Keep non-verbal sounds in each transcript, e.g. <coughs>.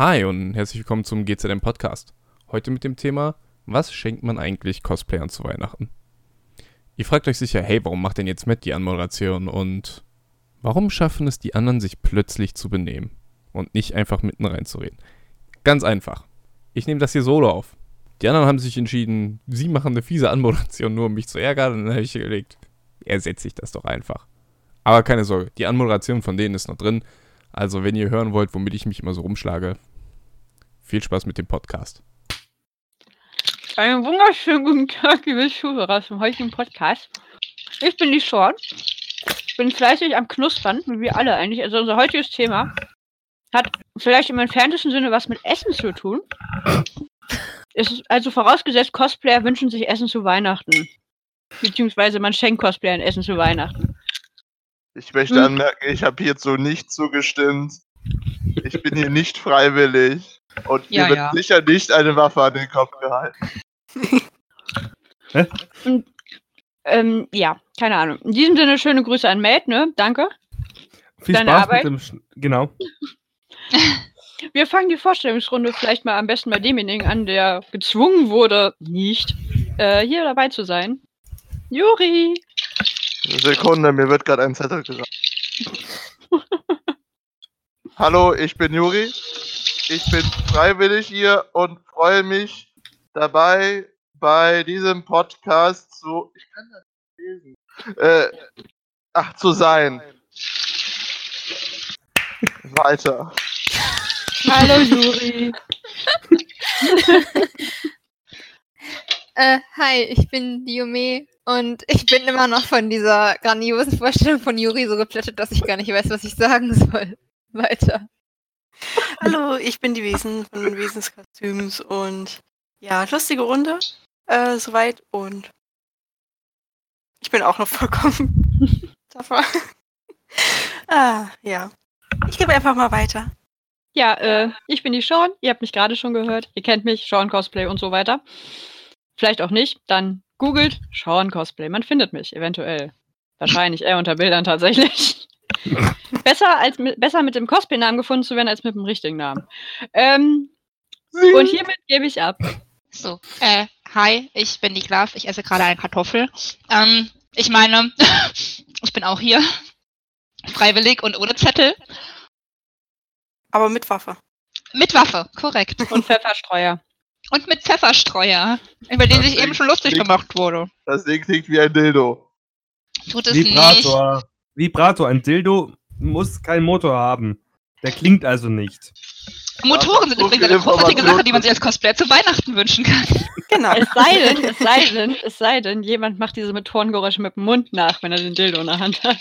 Hi und herzlich willkommen zum GZM Podcast. Heute mit dem Thema, was schenkt man eigentlich Cosplayern zu Weihnachten? Ihr fragt euch sicher, hey, warum macht denn jetzt Matt die Anmoderation und warum schaffen es die anderen, sich plötzlich zu benehmen und nicht einfach mitten reinzureden? Ganz einfach. Ich nehme das hier solo auf. Die anderen haben sich entschieden, sie machen eine fiese Anmoderation, nur um mich zu ärgern. Und dann habe ich gelegt, ersetze ich das doch einfach. Aber keine Sorge, die Anmoderation von denen ist noch drin. Also, wenn ihr hören wollt, womit ich mich immer so rumschlage, viel Spaß mit dem Podcast. Einen wunderschönen guten Tag, liebe Zuhörer zum heutigen Podcast. Ich bin die Sean. Ich bin fleißig am Knuspern, wie wir alle eigentlich. Also unser heutiges Thema hat vielleicht im entferntesten Sinne was mit Essen zu tun. Es ist also vorausgesetzt, Cosplayer wünschen sich Essen zu Weihnachten. Beziehungsweise man schenkt Cosplayern Essen zu Weihnachten. Ich möchte Hm. anmerken, ich habe hierzu nicht zugestimmt. Ich bin hier nicht freiwillig. Und Ja, mir wird ja. sicher nicht eine Waffe an den Kopf gehalten. <laughs> Ähm, ja, keine Ahnung. In diesem Sinne schöne Grüße an Mate, ne? Danke. Viel Deine Spaß Arbeit? mit dem. Sch genau. <laughs> Wir fangen die Vorstellungsrunde vielleicht mal am besten bei demjenigen an, der gezwungen wurde, nicht äh, hier dabei zu sein. Juri! Sekunde, mir wird gerade ein Zettel gesagt. <laughs> Hallo, ich bin Juri. Ich bin freiwillig hier und freue mich dabei bei diesem Podcast zu. Ich kann das nicht lesen. Äh, ach, zu sein. Weiter. Hallo <laughs> Juri! <laughs> Äh, hi, ich bin Diome und ich bin immer noch von dieser grandiosen Vorstellung von Yuri so geplättet, dass ich gar nicht weiß, was ich sagen soll. Weiter. Hallo, ich bin die Wesen von Wesenskostüms und ja, lustige Runde äh, soweit und ich bin auch noch vollkommen <laughs> davon. <laughs> ah, ja. Ich gebe einfach mal weiter. Ja, äh, ich bin die Sean. Ihr habt mich gerade schon gehört. Ihr kennt mich, Sean Cosplay und so weiter. Vielleicht auch nicht. Dann googelt Sean Cosplay. Man findet mich, eventuell. Wahrscheinlich eher unter Bildern tatsächlich. <laughs> <laughs> besser, als mit, besser mit dem Cosplay-Namen gefunden zu werden, als mit dem richtigen Namen. Ähm, und hiermit gebe ich ab. So, äh, hi, ich bin die Klav, ich esse gerade eine Kartoffel. Ähm, ich meine, <laughs> ich bin auch hier. Freiwillig und ohne Zettel. Aber mit Waffe. Mit Waffe, korrekt. Und Pfefferstreuer. Und mit Pfefferstreuer, über den sich eben schon lustig klingt- gemacht wurde. Das Ding klingt wie ein Dildo. Tut es nicht. Vibrator. Vibrator. Ein Dildo muss keinen Motor haben. Der klingt also nicht. Motoren sind übrigens eine großartige Sache, die man sich als Cosplayer zu Weihnachten wünschen kann. Genau. Es sei denn, es sei denn, es sei denn, jemand macht diese Motorengeräusche mit dem Mund nach, wenn er den Dildo in der Hand hat.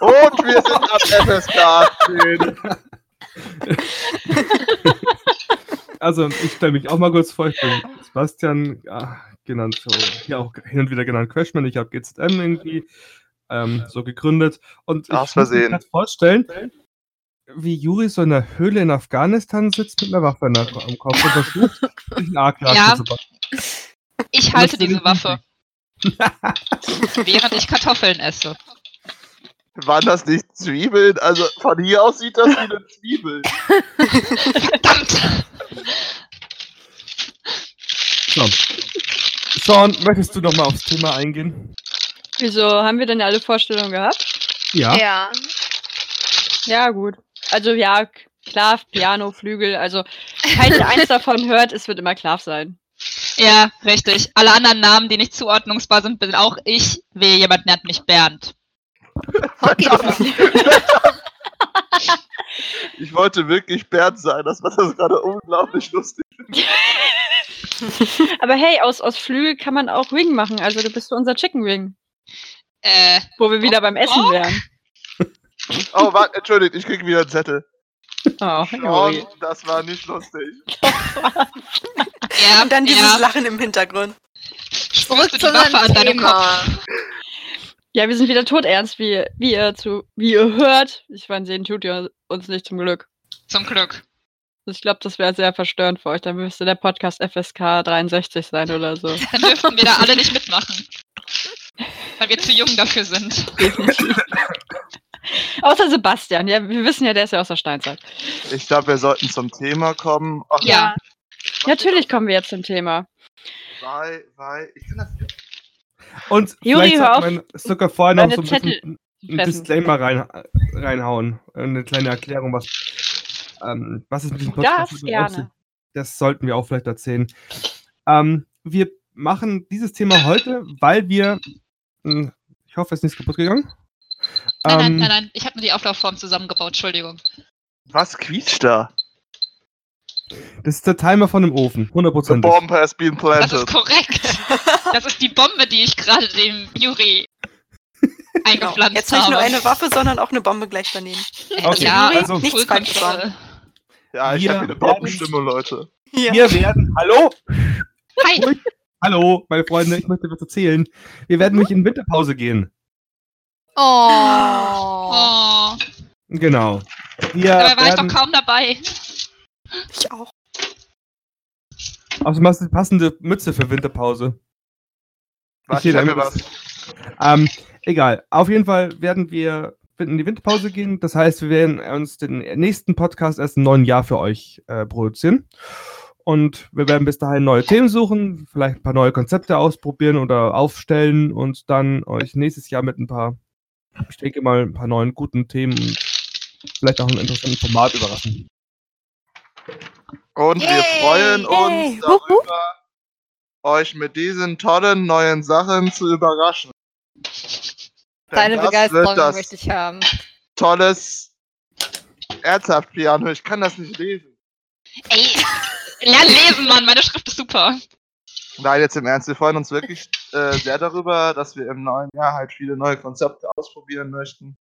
Und wir sind ab FSK 10. Also, ich stelle mich auch mal kurz vor. Ich bin Sebastian, ja, genannt, so, hier auch hin und wieder genannt Crashman. Ich habe GZM irgendwie ähm, so gegründet. Und ich Aus mir Versehen. grad vorstellen, wie Juri so in einer Höhle in Afghanistan sitzt mit einer Waffe am Kopf und versucht, <laughs> sich einen A-Klasse Ja. zu bauen. Ich halte diese Waffe, <laughs> während ich Kartoffeln esse. Waren das nicht Zwiebeln? Also von hier aus sieht das wie eine <laughs> Zwiebel. Verdammt! So. Sean, möchtest du noch mal aufs Thema eingehen? Wieso haben wir denn alle Vorstellungen gehabt? Ja. Ja. Ja, gut. Also ja, Klav, Piano, Flügel, also falls ihr eins davon hört, es wird immer Klav sein. Ja, richtig. Alle anderen Namen, die nicht zuordnungsbar sind, bin auch ich. Wehe, jemand nennt mich Bernd. Hockey. <laughs> Ich wollte wirklich Bernd sein, das war das gerade unglaublich lustig. <laughs> Aber hey, aus, aus Flügel kann man auch Wing machen, also du bist so unser Chicken Wing, Äh, wo wir wieder beim Essen Bock? wären. Oh, warte, entschuldigt, ich krieg wieder einen Zettel. Oh, Sean, das war nicht lustig. <laughs> ja, Und dann dieses ja, Lachen im Hintergrund. Zurück zu Waffe an unserem deinem Kopf. Thema. Ja, wir sind wieder todernst, wie, wie ihr zu, wie ihr hört. Ich meine, sehen tut ihr uns nicht zum Glück. Zum Glück. Ich glaube, das wäre sehr verstörend für euch. Dann müsste der Podcast FSK 63 sein oder so. Dann dürften wir da alle nicht mitmachen. Weil wir zu jung dafür sind. <laughs> Außer Sebastian, ja, wir wissen ja, der ist ja aus der Steinzeit. Ich glaube, wir sollten zum Thema kommen. Ach, Ja. Natürlich kommen wir jetzt zum Thema. Weil, weil, ich kann das. Und Juri, hör auf, man sogar vorher noch so ein Zettel bisschen ein. Disclaimer rein, reinhauen. Eine kleine Erklärung, was, ähm, was es mit diesem Das mit gerne. aussieht. Das sollten wir auch vielleicht erzählen. Ähm, wir machen dieses Thema heute, weil wir. Hm, Ich hoffe, es ist nichts kaputt gegangen. Nein, nein, Ähm, nein, nein. Ich habe nur die Auflaufform zusammengebaut, Entschuldigung. Was quietscht da? Das ist der Timer von dem Ofen, The 100%. bomb has been Das ist planted. korrekt. Das ist die Bombe, die ich gerade dem Juri Genau. <laughs> eingepflanzt Jetzt nicht habe. nur eine Waffe, sondern auch eine Bombe gleich daneben. Okay, ja, also nichts falsch. Ja, ich habe eine Bombenstimmung, Leute. Ja. wir werden. Hallo? Hi. Hallo, meine Freunde, ich möchte was erzählen. Wir werden nämlich in Winterpause gehen. Oh. Oh, Genau. Wir dabei war ich doch werden, kaum dabei. Ich auch. außerdem hast du die passende Mütze für Winterpause. Was, ich mir was. Ähm, egal. Auf jeden Fall werden wir in die Winterpause gehen. Das heißt, wir werden uns den nächsten Podcast erst im neuen Jahr für euch äh, produzieren. Und wir werden bis dahin neue Themen suchen, vielleicht ein paar neue Konzepte ausprobieren oder aufstellen und dann euch nächstes Jahr mit ein paar, ich denke mal, ein paar neuen guten Themen und vielleicht auch einem interessanten Format überraschen. Und wir freuen uns darüber, euch mit diesen tollen neuen Sachen zu überraschen. Deine das Begeisterung wird das möchte ich haben. tolles Ernsthaft Piano. Ich kann das nicht lesen. Ey, lern lesen, Mann. Meine Schrift ist super. Nein, jetzt im Ernst, wir freuen uns wirklich äh, sehr darüber, dass wir im neuen Jahr halt viele neue Konzepte ausprobieren möchten.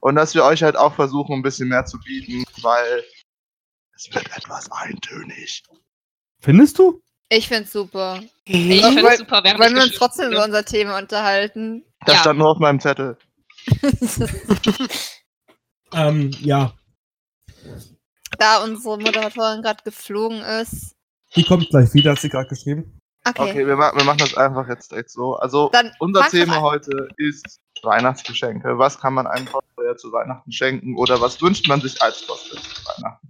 Und dass wir euch halt auch versuchen, ein bisschen mehr zu bieten, weil es wird etwas eintönig. Findest du? Ich find's super. Ich Ja, es super. Wollen ich wir uns trotzdem über unser Thema unterhalten? Das Ja. stand nur auf meinem Zettel. <laughs> Ähm, ja, da unsere Moderatorin gerade geflogen ist. die kommt gleich wieder, hat sie gerade geschrieben. Okay. Okay, wir, ma wir machen das einfach jetzt direkt so. Also, Dann unser Thema heute ist Weihnachtsgeschenke. Was kann man einem Cosplayer zu Weihnachten schenken oder was wünscht man sich als Cosplayer zu Weihnachten?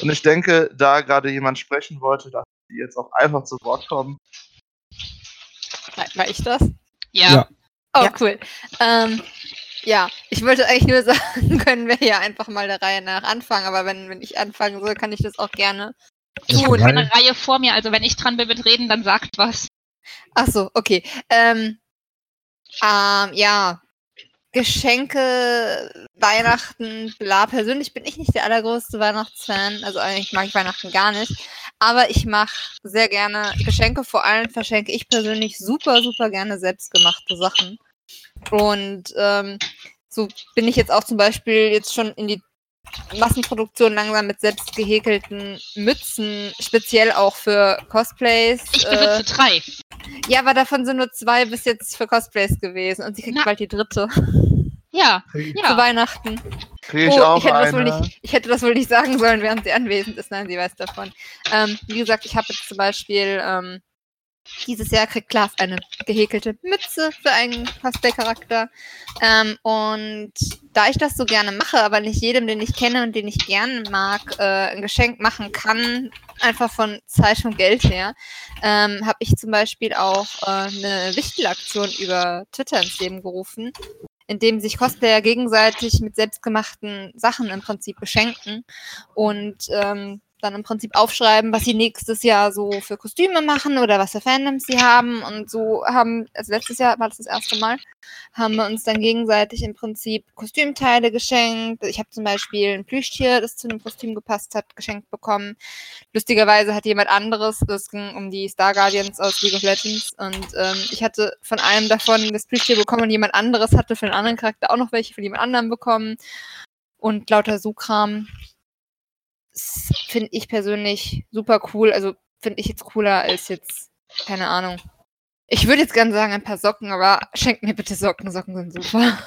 Und ich denke, da gerade jemand sprechen wollte, dass die jetzt auch einfach zu Wort kommen. War, war ich das? Ja. Ja. Oh, Ja. cool. Ähm, ja, ich wollte eigentlich nur <laughs> sagen, können wir ja einfach mal der Reihe nach anfangen, aber wenn, wenn ich anfangen soll, kann ich das auch gerne. Ich habe Gut. keine Reihe vor mir, also wenn ich dran bin mit Reden, dann sagt was. Ach so, okay. Ähm, ähm, ja, Geschenke, Weihnachten, bla. Persönlich bin ich nicht der allergrößte Weihnachtsfan. Also eigentlich mag ich Weihnachten gar nicht. Aber ich mache sehr gerne Geschenke. Vor allem verschenke ich persönlich super, super gerne selbstgemachte Sachen. Und ähm, so bin ich jetzt auch zum Beispiel jetzt schon in die Massenproduktion langsam mit selbst gehäkelten Mützen, speziell auch für Cosplays. Ich äh, besitze drei. ja, aber davon sind nur zwei bis jetzt für Cosplays gewesen und sie kriegt Na. bald die dritte Ja, zu ja. Weihnachten. Kriege ich oh, auch ich hätte, das wohl eine. nicht, ich hätte das wohl nicht sagen sollen, während sie anwesend ist. Nein, sie weiß davon. Ähm, wie gesagt, ich habe jetzt zum Beispiel ähm, dieses Jahr kriegt Klaas eine gehäkelte Mütze für einen Cosplay-Charakter. Ähm, und da ich das so gerne mache, aber nicht jedem, den ich kenne und den ich gerne mag, äh, ein Geschenk machen kann, einfach von Zeit und Geld her, ähm, habe ich zum Beispiel auch äh, eine Wichtelaktion über Twitter ins Leben gerufen, in dem sich Cosplayer gegenseitig mit selbstgemachten Sachen im Prinzip beschenken und ähm, dann im Prinzip aufschreiben, was sie nächstes Jahr so für Kostüme machen oder was für Fandoms sie haben. Und so haben, also letztes Jahr war das das erste Mal, haben wir uns dann gegenseitig im Prinzip Kostümteile geschenkt. Ich habe zum Beispiel ein Plüschtier, das zu einem Kostüm gepasst hat, geschenkt bekommen. Lustigerweise hat jemand anderes, das ging um die Star Guardians aus League of Legends und ähm, ich hatte von einem davon das Plüschtier bekommen und jemand anderes hatte für einen anderen Charakter auch noch welche von jemand anderem bekommen und lauter so Kram. Das Finde ich persönlich super cool. Also finde ich jetzt cooler als jetzt, keine Ahnung. Ich würde jetzt gerne sagen ein paar Socken, aber schenkt mir bitte Socken. Socken sind super.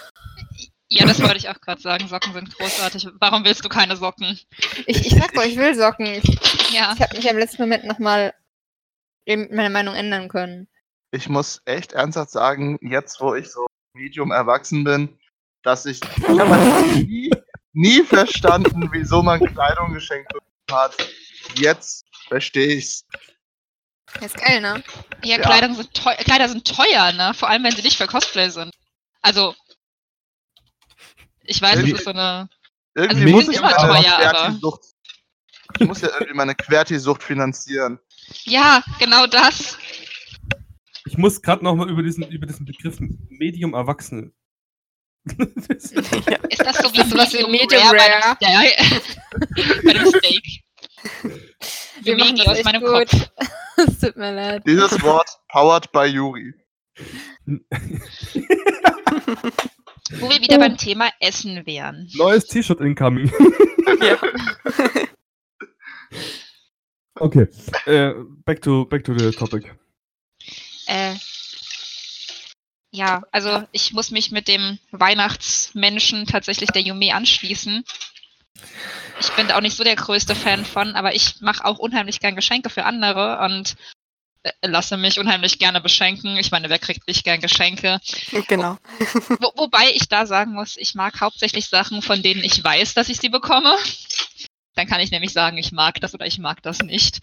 Ja, das wollte ich auch gerade sagen. Socken sind großartig. Warum willst du keine Socken? Ich, ich sag doch, ich will Socken. Ich, Ja. ich habe mich am letzten Moment nochmal meine Meinung ändern können. Ich muss echt ernsthaft sagen, jetzt wo ich so medium erwachsen bin, dass ich, ich <laughs> habe nie, nie verstanden, <laughs> wieso man Kleidung geschenkt hat. Jetzt verstehe ich's. ist geil, ne? Ja, Ja. Kleider, sind teuer, Kleider sind teuer, ne? Vor allem, wenn sie nicht für Cosplay sind. Also, ich weiß, Irgendwie- das ist so eine. Irgendwie Also, muss ich immer meine teuer, aber- Querti-Sucht. Ich muss ja irgendwie meine Querti-Sucht finanzieren. Ja, genau das. Ich muss gerade nochmal über diesen, über diesen Begriff Medium Erwachsene. Das- Ist das so Ist das sowas wie Medium Rare? Ja, ja. <laughs> bei dem Steak. Wir Megi das aus meinem gut. Kopf. <laughs> Es tut mir leid. Dieses Wort powered by Yuri. Wo wir wieder beim <laughs> Thema Essen wären. Neues T-Shirt incoming. Ja. Okay. Äh, back to back to the topic. Äh, ja, also ich muss mich mit dem Weihnachtsmenschen tatsächlich der Yume anschließen. Ich bin da auch nicht so der größte Fan von, aber ich mache auch unheimlich gern Geschenke für andere und äh, lasse mich unheimlich gerne beschenken. Ich meine, wer kriegt nicht gern Geschenke? genau. Wo, wobei ich da sagen muss, ich mag hauptsächlich Sachen, von denen ich weiß, dass ich sie bekomme. Dann kann ich nämlich sagen, ich mag das oder ich mag das nicht.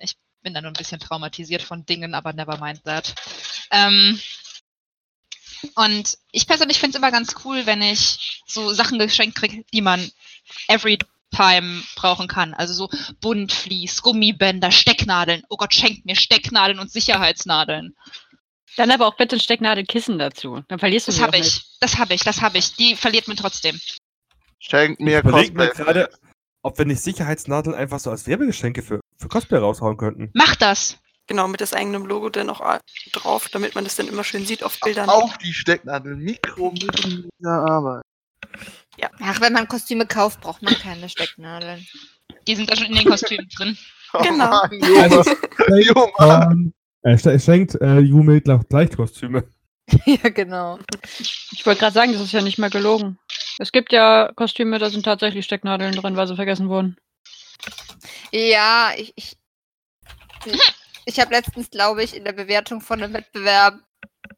Ich bin da nur ein bisschen traumatisiert von Dingen, aber never mind that. Ähm, und ich persönlich finde es immer ganz cool, wenn ich so Sachen geschenkt kriege, die man every time brauchen kann. Also so Buntflies, Gummibänder, Stecknadeln. Oh Gott, schenkt mir Stecknadeln und Sicherheitsnadeln. Dann aber auch bitte ein Stecknadelkissen dazu. Dann verlierst du Das habe ich, das habe ich, das habe ich. Die verliert man trotzdem. Schenkt mir Cosplay. gerade, ob wir nicht Sicherheitsnadeln einfach so als Werbegeschenke für, für Cosplay raushauen könnten. Mach das! Genau, mit das eigenen Logo dann auch a- drauf, damit man das dann immer schön sieht auf Bildern. Auf die Stecknadel. Mikromillimeter Arbeit. Ach, wenn man Kostüme kauft, braucht man keine Stecknadeln. Die sind da schon in den Kostümen drin. <laughs> Genau. Oh Mann, Junge. <laughs> Junge. Ähm, er sch- schenkt äh, gleich gleich Kostüme. ja, genau. Ich wollte gerade sagen, das ist ja nicht mehr gelogen. Es gibt ja Kostüme, da sind tatsächlich Stecknadeln drin, weil sie vergessen wurden. Ja, ich. Ich, ich habe letztens, glaube ich, in der Bewertung von einem Wettbewerb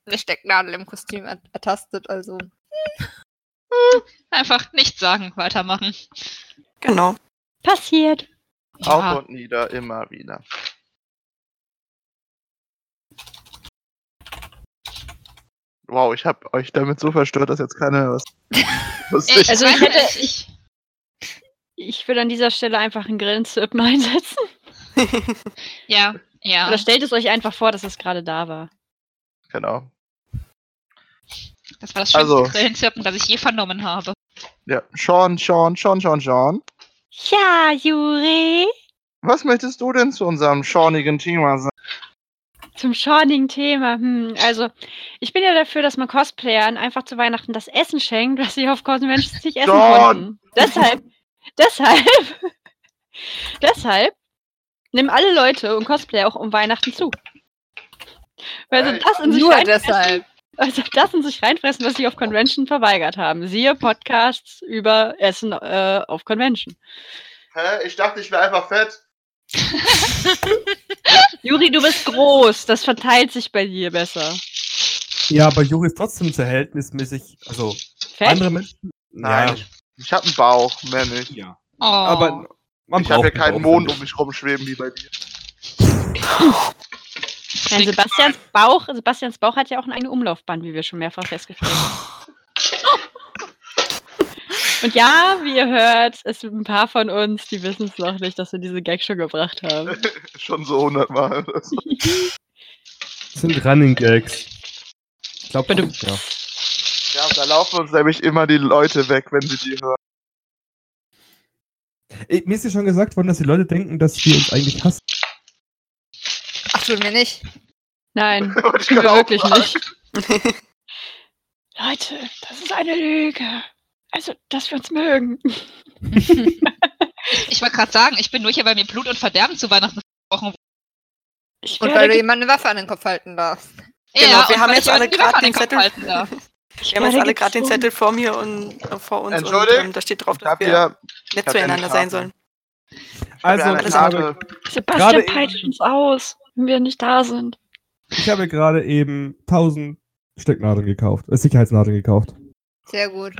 eine Stecknadel im Kostüm er ertastet. Also. Einfach nichts sagen, weitermachen. Genau. Passiert. Auf Ja. und nieder, immer wieder. Wow, ich habe euch damit so verstört, dass jetzt keiner was. <laughs> was Ich, Also ich hätte- ich, Ich würde an dieser Stelle einfach einen Grillenzirpen einsetzen. ja, ja. Oder stellt es euch einfach vor, dass es gerade da war. genau. Das war das schönste Also- Grillenzirpen, das ich je vernommen habe. Ja, Sean, Sean, Sean, Sean, Sean. Ja, Juri. Was möchtest du denn zu unserem schornigen Thema sagen? Zum schornigen Thema. Hm, also, ich bin ja dafür, dass man Cosplayern einfach zu Weihnachten das Essen schenkt, was sie auf Conventions nicht essen John! konnten. Deshalb, deshalb, <laughs> deshalb nehmen alle Leute und Cosplayer auch um Weihnachten zu. Weil sie Ey, das in sich Nur reinfressen, deshalb. also das in sich reinfressen, was sie auf Convention verweigert haben. Siehe Podcasts über Essen äh, auf Convention. Hä? Ich dachte, ich wäre einfach fett. <laughs> Juri, du bist groß. Das verteilt sich bei dir besser. Ja, aber Juri ist trotzdem verhältnismäßig, also Fett? andere Menschen. Nein, Ja, ich, ich habe einen Bauch, mehr nicht. ja. Oh. Aber man ich habe ja keinen einen Mond um mich rumschweben wie bei dir. Nein, Sebastians Bauch, Sebastians Bauch hat ja auch eine eigene Umlaufbahn, wie wir schon mehrfach festgestellt haben. Und ja, wie ihr hört, es sind ein paar von uns, die wissen es noch nicht, dass wir diese Gag schon gebracht haben. <laughs> Schon so hundertmal. Das sind Running Gags. Ich glaube, ja. Ja, da laufen uns nämlich immer die Leute weg, wenn sie die hören. Ey, Mir ist ja schon gesagt worden, dass die Leute denken, dass wir uns eigentlich hassen. Ach, tun wir nicht. Nein, <laughs> tun wir wirklich nicht. <laughs> Leute, das ist eine Lüge. Also, dass wir uns mögen. <laughs> ich wollte gerade sagen, ich bin nur hier, weil mir Blut und Verderben zu Weihnachten versprochen Ich Und werde weil du jemandem eine Waffe an den Kopf halten darfst. Genau, Ja, wir und haben weil jetzt ich alle gerade Waffe an den Kopf Zettel- halten darf. Ich Wir haben jetzt alle gerade den. Zettel vor mir und äh, vor uns und Entschuldigt? ähm, da steht drauf, dass wir hier, nett zueinander sein sollen. Also, ich habe. Sebastian Gerade peitscht uns aus, wenn wir nicht da sind. Ich habe gerade eben 1000 Stecknadeln gekauft, äh, Sicherheitsnadeln gekauft. Sehr gut.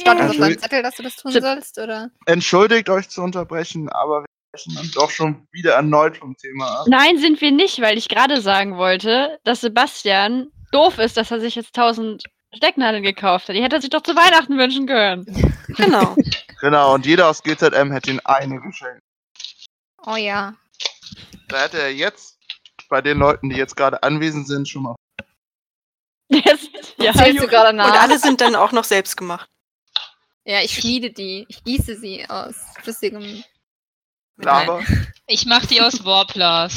Stand das auf Also- deinem Zettel, dass du das tun sollst, oder? Entschuldigt euch zu unterbrechen, aber wir sprechen dann doch schon wieder erneut vom Thema ab. Nein, sind wir nicht, weil ich gerade sagen wollte, dass Sebastian doof ist, dass er sich jetzt 1000 Stecknadeln gekauft hat. Die hätte er sich doch zu Weihnachten wünschen können. <laughs> Genau. Genau, und jeder aus GZM hätte ihn eine geschenkt. Oh ja. Da hätte er jetzt bei den Leuten, die jetzt gerade anwesend sind, schon mal. Jetzt, ja, Zählst du gerade Und nach? alle sind dann auch noch selbst gemacht. Ja, ich schmiede die. Ich gieße sie aus flüssigem. Lava. Ich mach die aus. Boah, bla.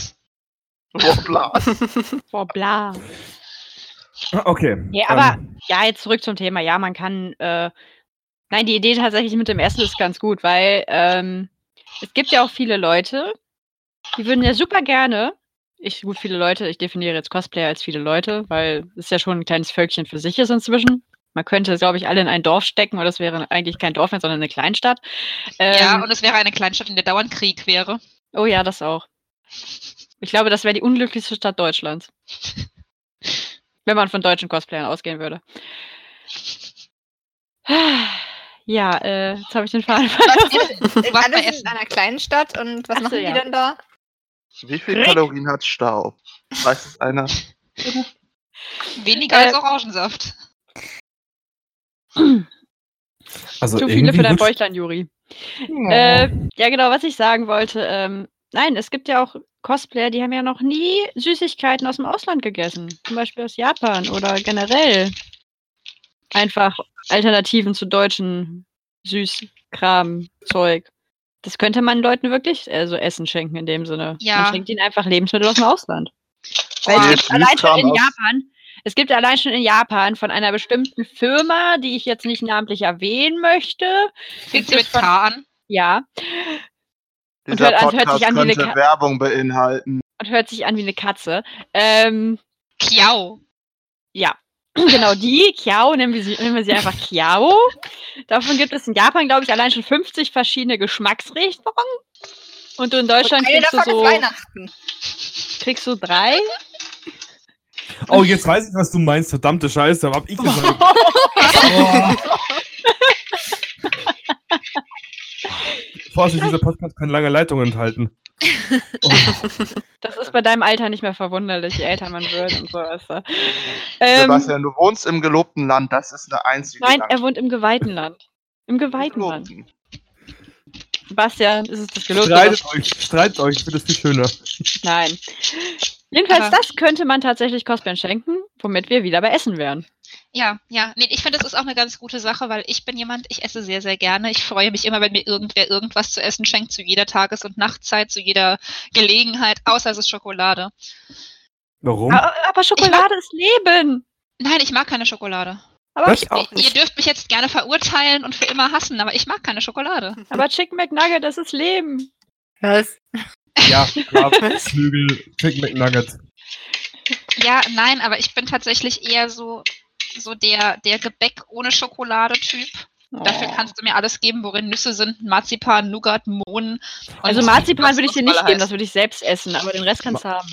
Ah, Okay. Ja, aber ähm, ja, jetzt zurück zum Thema. Ja, man kann. Äh, nein, die Idee tatsächlich mit dem Essen ist ganz gut, weil ähm, es gibt ja auch viele Leute, die würden ja super gerne. Ich, gut, viele Leute, ich definiere jetzt Cosplayer als viele Leute, weil es ja schon ein kleines Völkchen für sich ist inzwischen. Man könnte, glaube ich, alle in ein Dorf stecken, oder das wäre eigentlich kein Dorf mehr, sondern eine Kleinstadt. ja, Ähm, und es wäre eine Kleinstadt, in der dauernd Krieg wäre. oh ja, das auch. Ich glaube, das wäre die unglücklichste Stadt Deutschlands. <laughs> Wenn man von deutschen Cosplayern ausgehen würde. <sighs> Ja, äh, jetzt habe ich den Faden verloren. warst sind Essen. in einer kleinen Stadt und was Ach so, machen die ja. denn da? Wie viel Kalorien hat Staub? Weiß es einer? <laughs> Weniger Äh, als Orangensaft. also Zu viele für dein Bäuchlein, Juri. Äh, ja, genau, was ich sagen wollte. Ähm, nein, es gibt ja auch Cosplayer, die haben ja noch nie Süßigkeiten aus dem Ausland gegessen. Zum Beispiel aus Japan oder generell. Einfach Alternativen zu deutschen Süßkram-Zeug. Das könnte man Leuten wirklich äh, so Essen schenken in dem Sinne. Ja. Man schenkt ihnen einfach Lebensmittel aus dem Ausland. Weil Oh, es jetzt gibt allein schon in Japan, es gibt allein schon in Japan von einer bestimmten Firma, die ich jetzt nicht namentlich erwähnen möchte. Fängt sie mit K an? Ja, Dieser hört- hört Podcast sich an wie eine könnte Werbung beinhalten. und hört sich an wie eine Katze. Ähm, Kiao. ja, <clears throat> genau die, Kiao, nennen wir, sie, nennen wir sie einfach Kiao. Davon gibt es in Japan, glaube ich, allein schon 50 verschiedene Geschmacksrichtungen. Und du in Deutschland Eine kriegst du, davon ist so, Weihnachten. kriegst du drei. Oh, jetzt weiß ich, was du meinst. Verdammte Scheiße, hab ich gesagt. <laughs> oh. <laughs> <laughs> Vorsicht, dieser Podcast kann lange Leitungen enthalten. Oh. <laughs> Das ist bei deinem Alter nicht mehr verwunderlich, je älter man wird und so. Weißt ähm, Sebastian, du wohnst im gelobten Land, das ist eine einzige nein, Land. er wohnt im geweihten Land. Im geweihten Land. Sebastian, ist es das gelobte Streitet euch, streitet euch, ich finde das viel schöner. Nein. Jedenfalls, Aber- das könnte man tatsächlich Cosplayern schenken, womit wir wieder bei Essen wären. Ja, ja. Nee, ich finde, das ist auch eine ganz gute Sache, weil ich bin jemand, ich esse sehr, sehr gerne. Ich freue mich immer, wenn mir irgendwer irgendwas zu essen schenkt, zu jeder Tages- und Nachtzeit, zu jeder Gelegenheit, außer es ist Schokolade. Warum? Aber, aber Schokolade ist Leben. Nein, ich mag keine Schokolade. Aber, Was? Ich auch Ihr nicht. dürft mich jetzt gerne verurteilen und für immer hassen, aber ich mag keine Schokolade. <laughs> aber Chicken McNugget, das ist Leben. Was? Ja, klar. <laughs> Flügel, Chicken McNugget. Ja, nein, aber ich bin tatsächlich eher so, so der, der Gebäck ohne Schokolade-Typ. Dafür Oh. kannst du mir alles geben, worin Nüsse sind, Marzipan, Nougat, Mohn. Also Marzipan würde ich dir das nicht alle geben, heißt. das würde ich selbst essen, aber den Rest kannst du haben.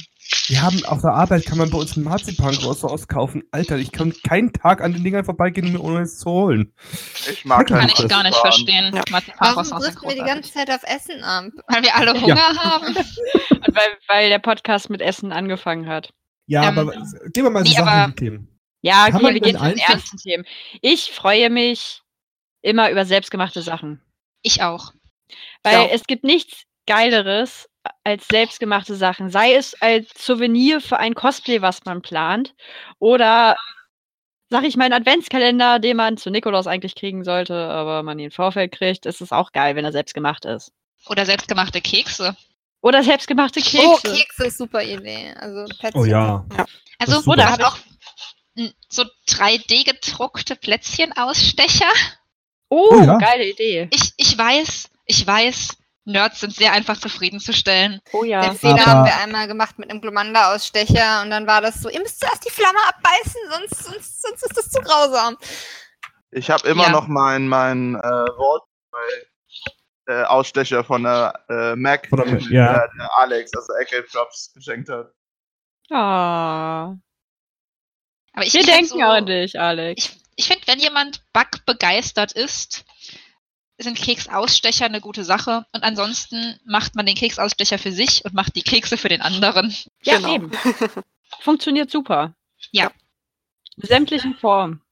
Wir haben auf der Arbeit kann man bei uns einen Marzipan groß auskaufen. Alter, ich kann keinen Tag an den Dingern vorbeigehen, um mir ohne es zu holen. Ich mag Kann Kann ich gar nicht verstehen. Ja. Marzipan Warum driften wir die ganze Zeit auf Essen ab? Weil wir alle Hunger haben. <laughs> <laughs> Und weil, weil der Podcast mit Essen angefangen hat. Ja, Ähm, aber gehen wir mal die nee, Sachen aber- Themen. Ja, okay, wir gehen zu den ernsten Themen. Ich freue mich immer über selbstgemachte Sachen. Ich auch. Weil Ja. es gibt nichts Geileres als selbstgemachte Sachen. Sei es als Souvenir für ein Cosplay, was man plant, oder sag ich mal, ein Adventskalender, den man zu Nikolaus eigentlich kriegen sollte, aber man ihn im Vorfeld kriegt. Es ist auch geil, wenn er selbst gemacht ist. Oder selbstgemachte Kekse. Oder selbstgemachte Kekse. Oh, Kekse ist super Idee. Also. Oh ja. Also, ist super. oder auch so 3D-gedruckte Plätzchenausstecher. Oh, Oh ja. geile Idee. Ich, ich weiß, ich weiß, Nerds sind sehr einfach zufriedenzustellen. Oh ja. Den Fehler haben wir einmal gemacht mit einem Glomanda-Ausstecher und dann war das so, ihr müsst zuerst die Flamme abbeißen, sonst, sonst, sonst ist das zu grausam. Ich habe immer Ja. noch mein, mein äh, Wort äh, Ausstecher von der äh, Mac, Von der Mac, ja. der, der Alex, also Ecke Jobs, geschenkt hat. Ah. Aber ich Wir find denken so, an dich, Alex. Ich, ich finde, wenn jemand backbegeistert ist, sind Keksausstecher eine gute Sache. Und ansonsten macht man den Keksausstecher für sich und macht die Kekse für den anderen. Ja, Genau. eben. <laughs> Funktioniert super. Ja. In sämtlichen Formen.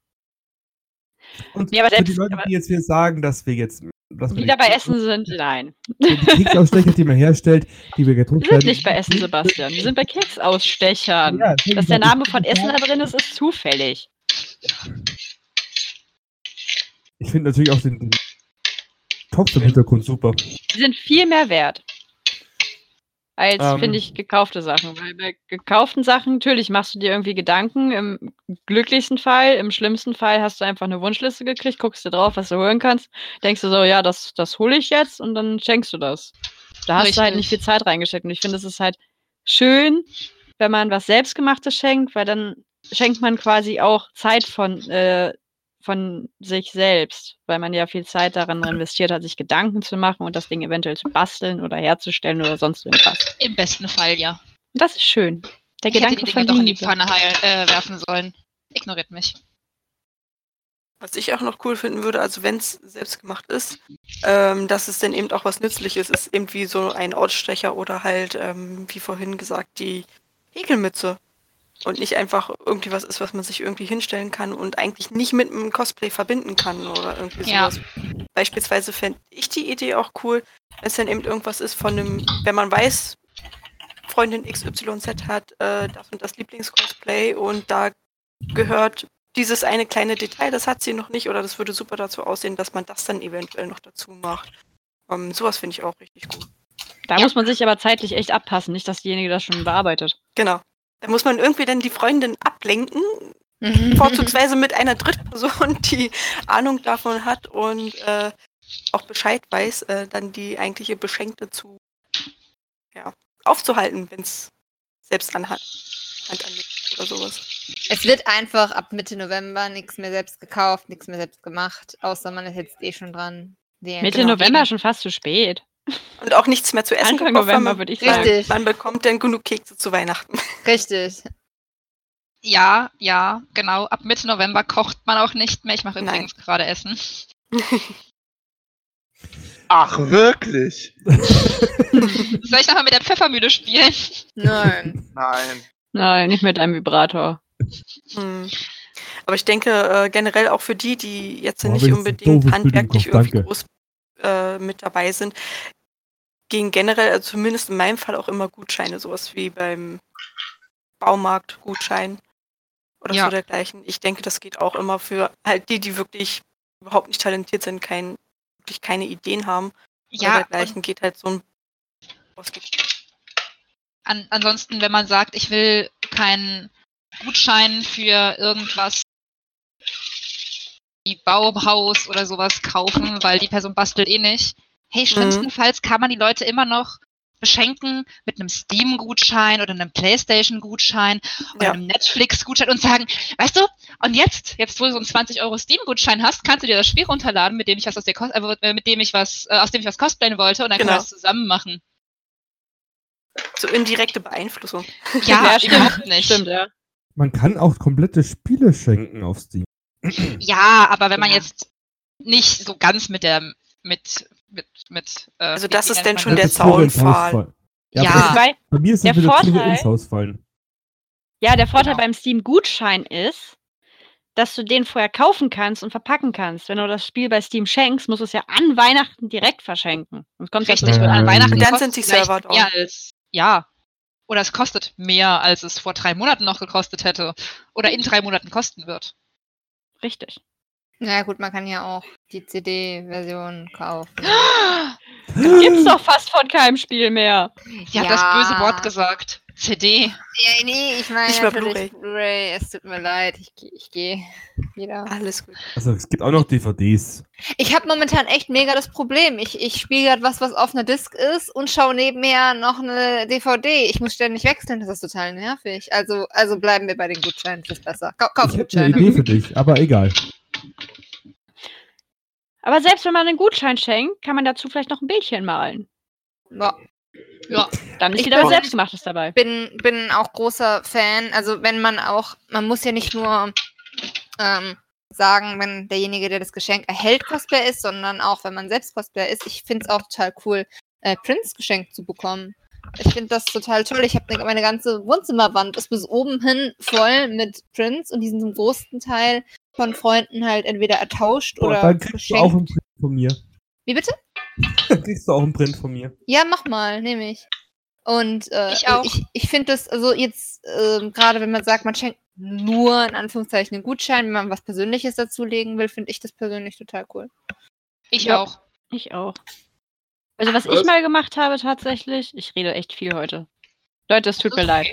Und Ja, aber für die Leute, die jetzt hier sagen, dass wir jetzt dass wir Wieder bei die- Essen sind, <laughs> nein. die Keksausstecher, die man herstellt, die wir gedruckt Wir sind nicht bei Essen, Sebastian. Wir sind bei Keksausstechern. Ja, deswegen Dass der Name von Essen da drin ist, ist zufällig. Ich finde natürlich auch den, den Topf im Hintergrund super. Die sind viel mehr wert. Als, Ähm. finde ich, gekaufte Sachen. Weil bei gekauften Sachen, natürlich machst du dir irgendwie Gedanken. Im glücklichsten Fall, im schlimmsten Fall hast du einfach eine Wunschliste gekriegt, guckst dir drauf, was du holen kannst, denkst du so, ja, das, das hole ich jetzt und dann schenkst du das. Da hast du halt nicht viel Zeit reingesteckt. Und ich finde, es ist halt schön, wenn man was Selbstgemachtes schenkt, weil dann schenkt man quasi auch Zeit von, äh, von sich selbst, weil man ja viel Zeit daran investiert hat, sich Gedanken zu machen und das Ding eventuell zu basteln oder herzustellen oder sonst irgendwas. Im besten Fall, ja. Das ist schön. Der Ich hätte Gedanke die von Dinge doch in die. Pfanne heil, äh, werfen sollen. Ignoriert mich. Was ich auch noch cool finden würde, also wenn es selbst gemacht ist, ähm, dass es dann eben auch was Nützliches ist, eben wie so ein Ausstecher oder halt, ähm, wie vorhin gesagt, die Häkelmütze. Und nicht einfach irgendwie was ist, was man sich irgendwie hinstellen kann und eigentlich nicht mit einem Cosplay verbinden kann oder irgendwie Ja. sowas. Beispielsweise fände ich die Idee auch cool, wenn es dann eben irgendwas ist von einem, wenn man weiß, Freundin XYZ hat äh, das und das Lieblingscosplay und da gehört dieses eine kleine Detail, das hat sie noch nicht oder das würde super dazu aussehen, dass man das dann eventuell noch dazu macht. Ähm, sowas finde ich auch richtig gut. Da Ja. muss man sich aber zeitlich echt abpassen, nicht, dass diejenige das schon bearbeitet. Genau. Da muss man irgendwie dann die Freundin ablenken, Mhm. vorzugsweise mit einer Drittperson, <laughs> die Ahnung davon hat und äh, auch Bescheid weiß, äh, dann die eigentliche Beschenkte zu ja, aufzuhalten, wenn es selbst an Hand, oder sowas. Es wird einfach ab Mitte November nichts mehr selbst gekauft, nichts mehr selbst gemacht, außer man ist jetzt eh schon dran. Mitte genau. November schon fast zu spät. Und auch nichts mehr zu essen. Anfang gekauft, November würde ich sagen. Richtig, man bekommt dann genug Kekse zu Weihnachten. <laughs> richtig. Ja, ja, genau. Ab Mitte November kocht man auch nicht mehr. Ich mache Nein. übrigens gerade Essen. <laughs> Ach, wirklich? <laughs> Soll ich nachher mit der Pfeffermühle spielen? Nein. Nein. Nein, nicht mit einem Vibrator. Hm. Aber ich denke äh, generell auch für die, die jetzt Boah, nicht unbedingt handwerklich irgendwie danke. groß äh, mit dabei sind, gehen generell, also zumindest in meinem Fall auch immer Gutscheine, sowas wie beim Baumarkt Gutschein oder Ja. so dergleichen. Ich denke, das geht auch immer für halt die, die wirklich überhaupt nicht talentiert sind, kein, wirklich keine Ideen haben oder Ja, und dergleichen, geht halt so ein an, ansonsten, wenn man sagt, ich will keinen Gutschein für irgendwas wie Bauhaus oder sowas kaufen, weil die Person bastelt eh nicht. Hey, schlimmstenfalls kann man die Leute immer noch beschenken mit einem Steam-Gutschein oder einem Playstation-Gutschein oder Ja. einem Netflix-Gutschein und sagen, weißt du, und jetzt, jetzt wo du so einen 20 Euro Steam-Gutschein hast, kannst du dir das Spiel runterladen, mit dem ich was aus der Cos äh, mit dem ich was, äh, aus dem ich was cosplayen wollte und dann können wir Genau. das zusammen machen. So indirekte Beeinflussung. Ja, <laughs> Ja, stimmt. überhaupt nicht. Stimmt, ja. Man kann auch komplette Spiele schenken auf Steam. Ja, aber wenn man jetzt nicht so ganz mit der mit mit mit äh, Also das ist man schon das? der fallen. Ja. aber Wobei, Bei mir ist Der Vorteil- ins Haus fallen. ja, der Vorteil Genau. beim Steam-Gutschein ist, dass du den vorher kaufen kannst und verpacken kannst. Wenn du das Spiel bei Steam schenkst, musst du es ja an Weihnachten direkt verschenken. Und kommt ja Richtig, und an Ähm, Weihnachten Und dann sind die Server als ja. Oder es kostet mehr, als es vor drei Monaten noch gekostet hätte. Oder in drei Monaten kosten wird. Richtig. Na gut, man kann ja auch die CD-Version kaufen. Gibt's doch fast von keinem Spiel mehr. Sie hat das böse Wort gesagt. CD. Ja, nee, ich meine natürlich Blu-ray. Es tut mir leid, ich, geh- ich gehe wieder. Alles gut. Also es gibt auch noch DVDs. Ich habe momentan echt mega das Problem. Ich, ich spiele gerade was, was auf einer Disc ist und schaue nebenher noch eine DVD. Ich muss ständig wechseln, das ist total nervig. Also, also bleiben wir bei den Gutscheinen, das ist besser. Kau kauf Ich hätte eine Gutscheine. Idee für dich, aber egal. Aber selbst wenn man einen Gutschein schenkt, kann man dazu vielleicht noch ein Bildchen malen. Ja. Ja. Dann ist Ich wieder was Selbstgemachtes dabei. bin, bin auch großer Fan. Also wenn man auch, man muss ja nicht nur ähm, sagen, wenn derjenige, der das Geschenk erhält, Cosplayer ist, sondern auch, wenn man selbst Cosplayer ist. Ich finde es auch total cool, äh, Prince geschenkt zu bekommen. Ich finde das total toll. Ich habe meine ganze Wohnzimmerwand ist bis oben hin voll mit Prints und die sind zum großen Teil von Freunden halt entweder ertauscht Boah, oder dann kriegst du auch geschenkt. einen Print von mir. Wie bitte? Dann kriegst du auch einen Print von mir. Ja, mach mal, nehme ich. Und äh, Ich auch. ich, ich finde das, also jetzt, ähm, gerade wenn man sagt, man schenkt nur in Anführungszeichen einen Gutschein, wenn man was Persönliches dazulegen will, finde ich das persönlich total cool. Ich Ja. auch. Ich auch. Also was, Was? ich mal gemacht habe tatsächlich, ich rede echt viel heute. Leute, es tut mir leid.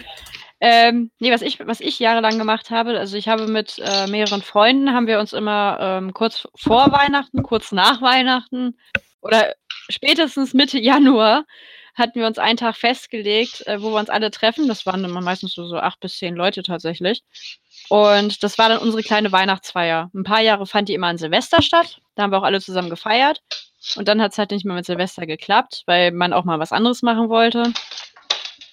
Ähm, nee, was ich, was ich jahrelang gemacht habe, also ich habe mit äh, mehreren Freunden, haben wir uns immer ähm, kurz vor Weihnachten, kurz nach Weihnachten oder spätestens Mitte Januar hatten wir uns einen Tag festgelegt, äh, wo wir uns alle treffen. Das waren immer meistens so, so acht bis zehn Leute tatsächlich. Und das war dann unsere kleine Weihnachtsfeier. Ein paar Jahre fand die immer an Silvester statt. Da haben wir auch alle zusammen gefeiert. Und dann hat es halt nicht mehr mit Silvester geklappt, weil man auch mal was anderes machen wollte.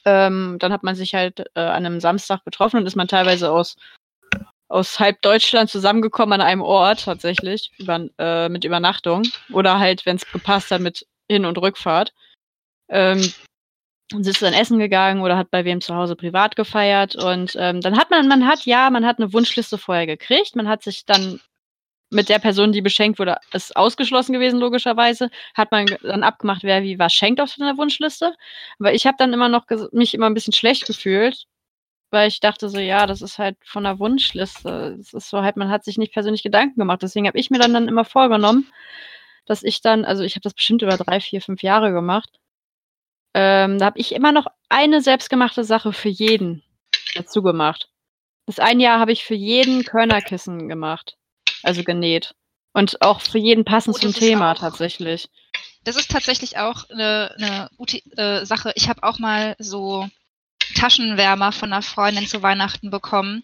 Ähm, dann hat man sich halt äh, an einem Samstag getroffen und ist man teilweise aus, aus halb Deutschland zusammengekommen an einem Ort tatsächlich, über, äh, mit Übernachtung. Oder halt, wenn es gepasst hat, mit Hin- und Rückfahrt. Ähm, und ist dann essen gegangen oder hat bei wem zu Hause privat gefeiert. Und ähm, dann hat man, man hat, ja, man hat eine Wunschliste vorher gekriegt. Man hat sich dann mit der Person, die beschenkt wurde, ist ausgeschlossen gewesen, logischerweise, hat man dann abgemacht, wer wie was schenkt auf seiner Wunschliste. Aber ich habe dann immer noch mich immer ein bisschen schlecht gefühlt, weil ich dachte so, ja, das ist halt von der Wunschliste. Das ist so halt, man hat sich nicht persönlich Gedanken gemacht. Deswegen habe ich mir dann, dann immer vorgenommen, dass ich dann, also ich habe das bestimmt über drei, vier, fünf Jahre gemacht. Ähm, da habe ich immer noch eine selbstgemachte Sache für jeden dazu gemacht. Das eine Jahr habe ich für jeden Körnerkissen gemacht. Also genäht. Und auch für jeden passend Oh, zum Thema auch- tatsächlich. Das ist tatsächlich auch eine, eine gute äh, Sache. Ich habe auch mal so Taschenwärmer von einer Freundin zu Weihnachten bekommen.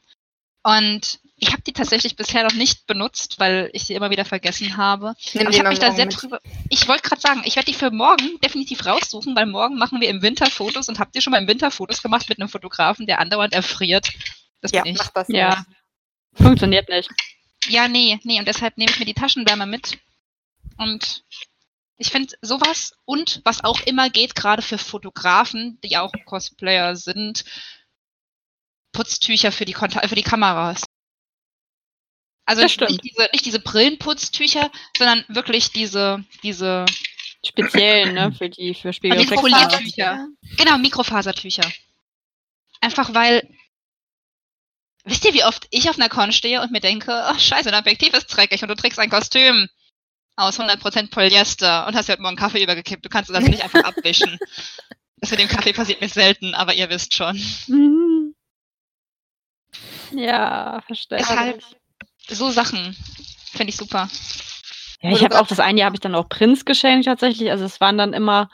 Und ich habe die tatsächlich bisher noch nicht benutzt, weil ich sie immer wieder vergessen habe. Nimm Aber ich habe mich da sehr mit. drüber. Ich wollte gerade sagen, ich werde die für morgen definitiv raussuchen, weil morgen machen wir im Winter Fotos und habt ihr schon mal im Winter Fotos gemacht mit einem Fotografen, der andauernd erfriert? Das Ja, bin ich. Mach das Ja. nicht. Funktioniert nicht. Ja, nee, nee, und deshalb nehme ich mir die Taschenwärmer mit. Und ich finde sowas und was auch immer geht, gerade für Fotografen, die auch Cosplayer sind, Putztücher für die, Konta für die Kameras. Also nicht, diese, nicht diese Brillenputztücher, sondern wirklich diese, diese, Speziell, ne, für die, für Spiegelreflexkameras. Mikrofoliert- genau, Mikrofasertücher. Einfach weil, wisst ihr, wie oft ich auf einer Con stehe und mir denke, oh scheiße, dein Objektiv ist dreckig und du trägst ein Kostüm aus 100% Polyester und hast dir heute Morgen Kaffee übergekippt. Du kannst es also nicht einfach <laughs> abwischen. Das mit dem Kaffee passiert mir selten, aber ihr wisst schon. Mhm. Ja, verstehe. Deshalb- So Sachen finde ich super. Ja, ich habe auch das eine Jahr habe ich dann auch Prinz geschenkt tatsächlich. Also es waren dann immer,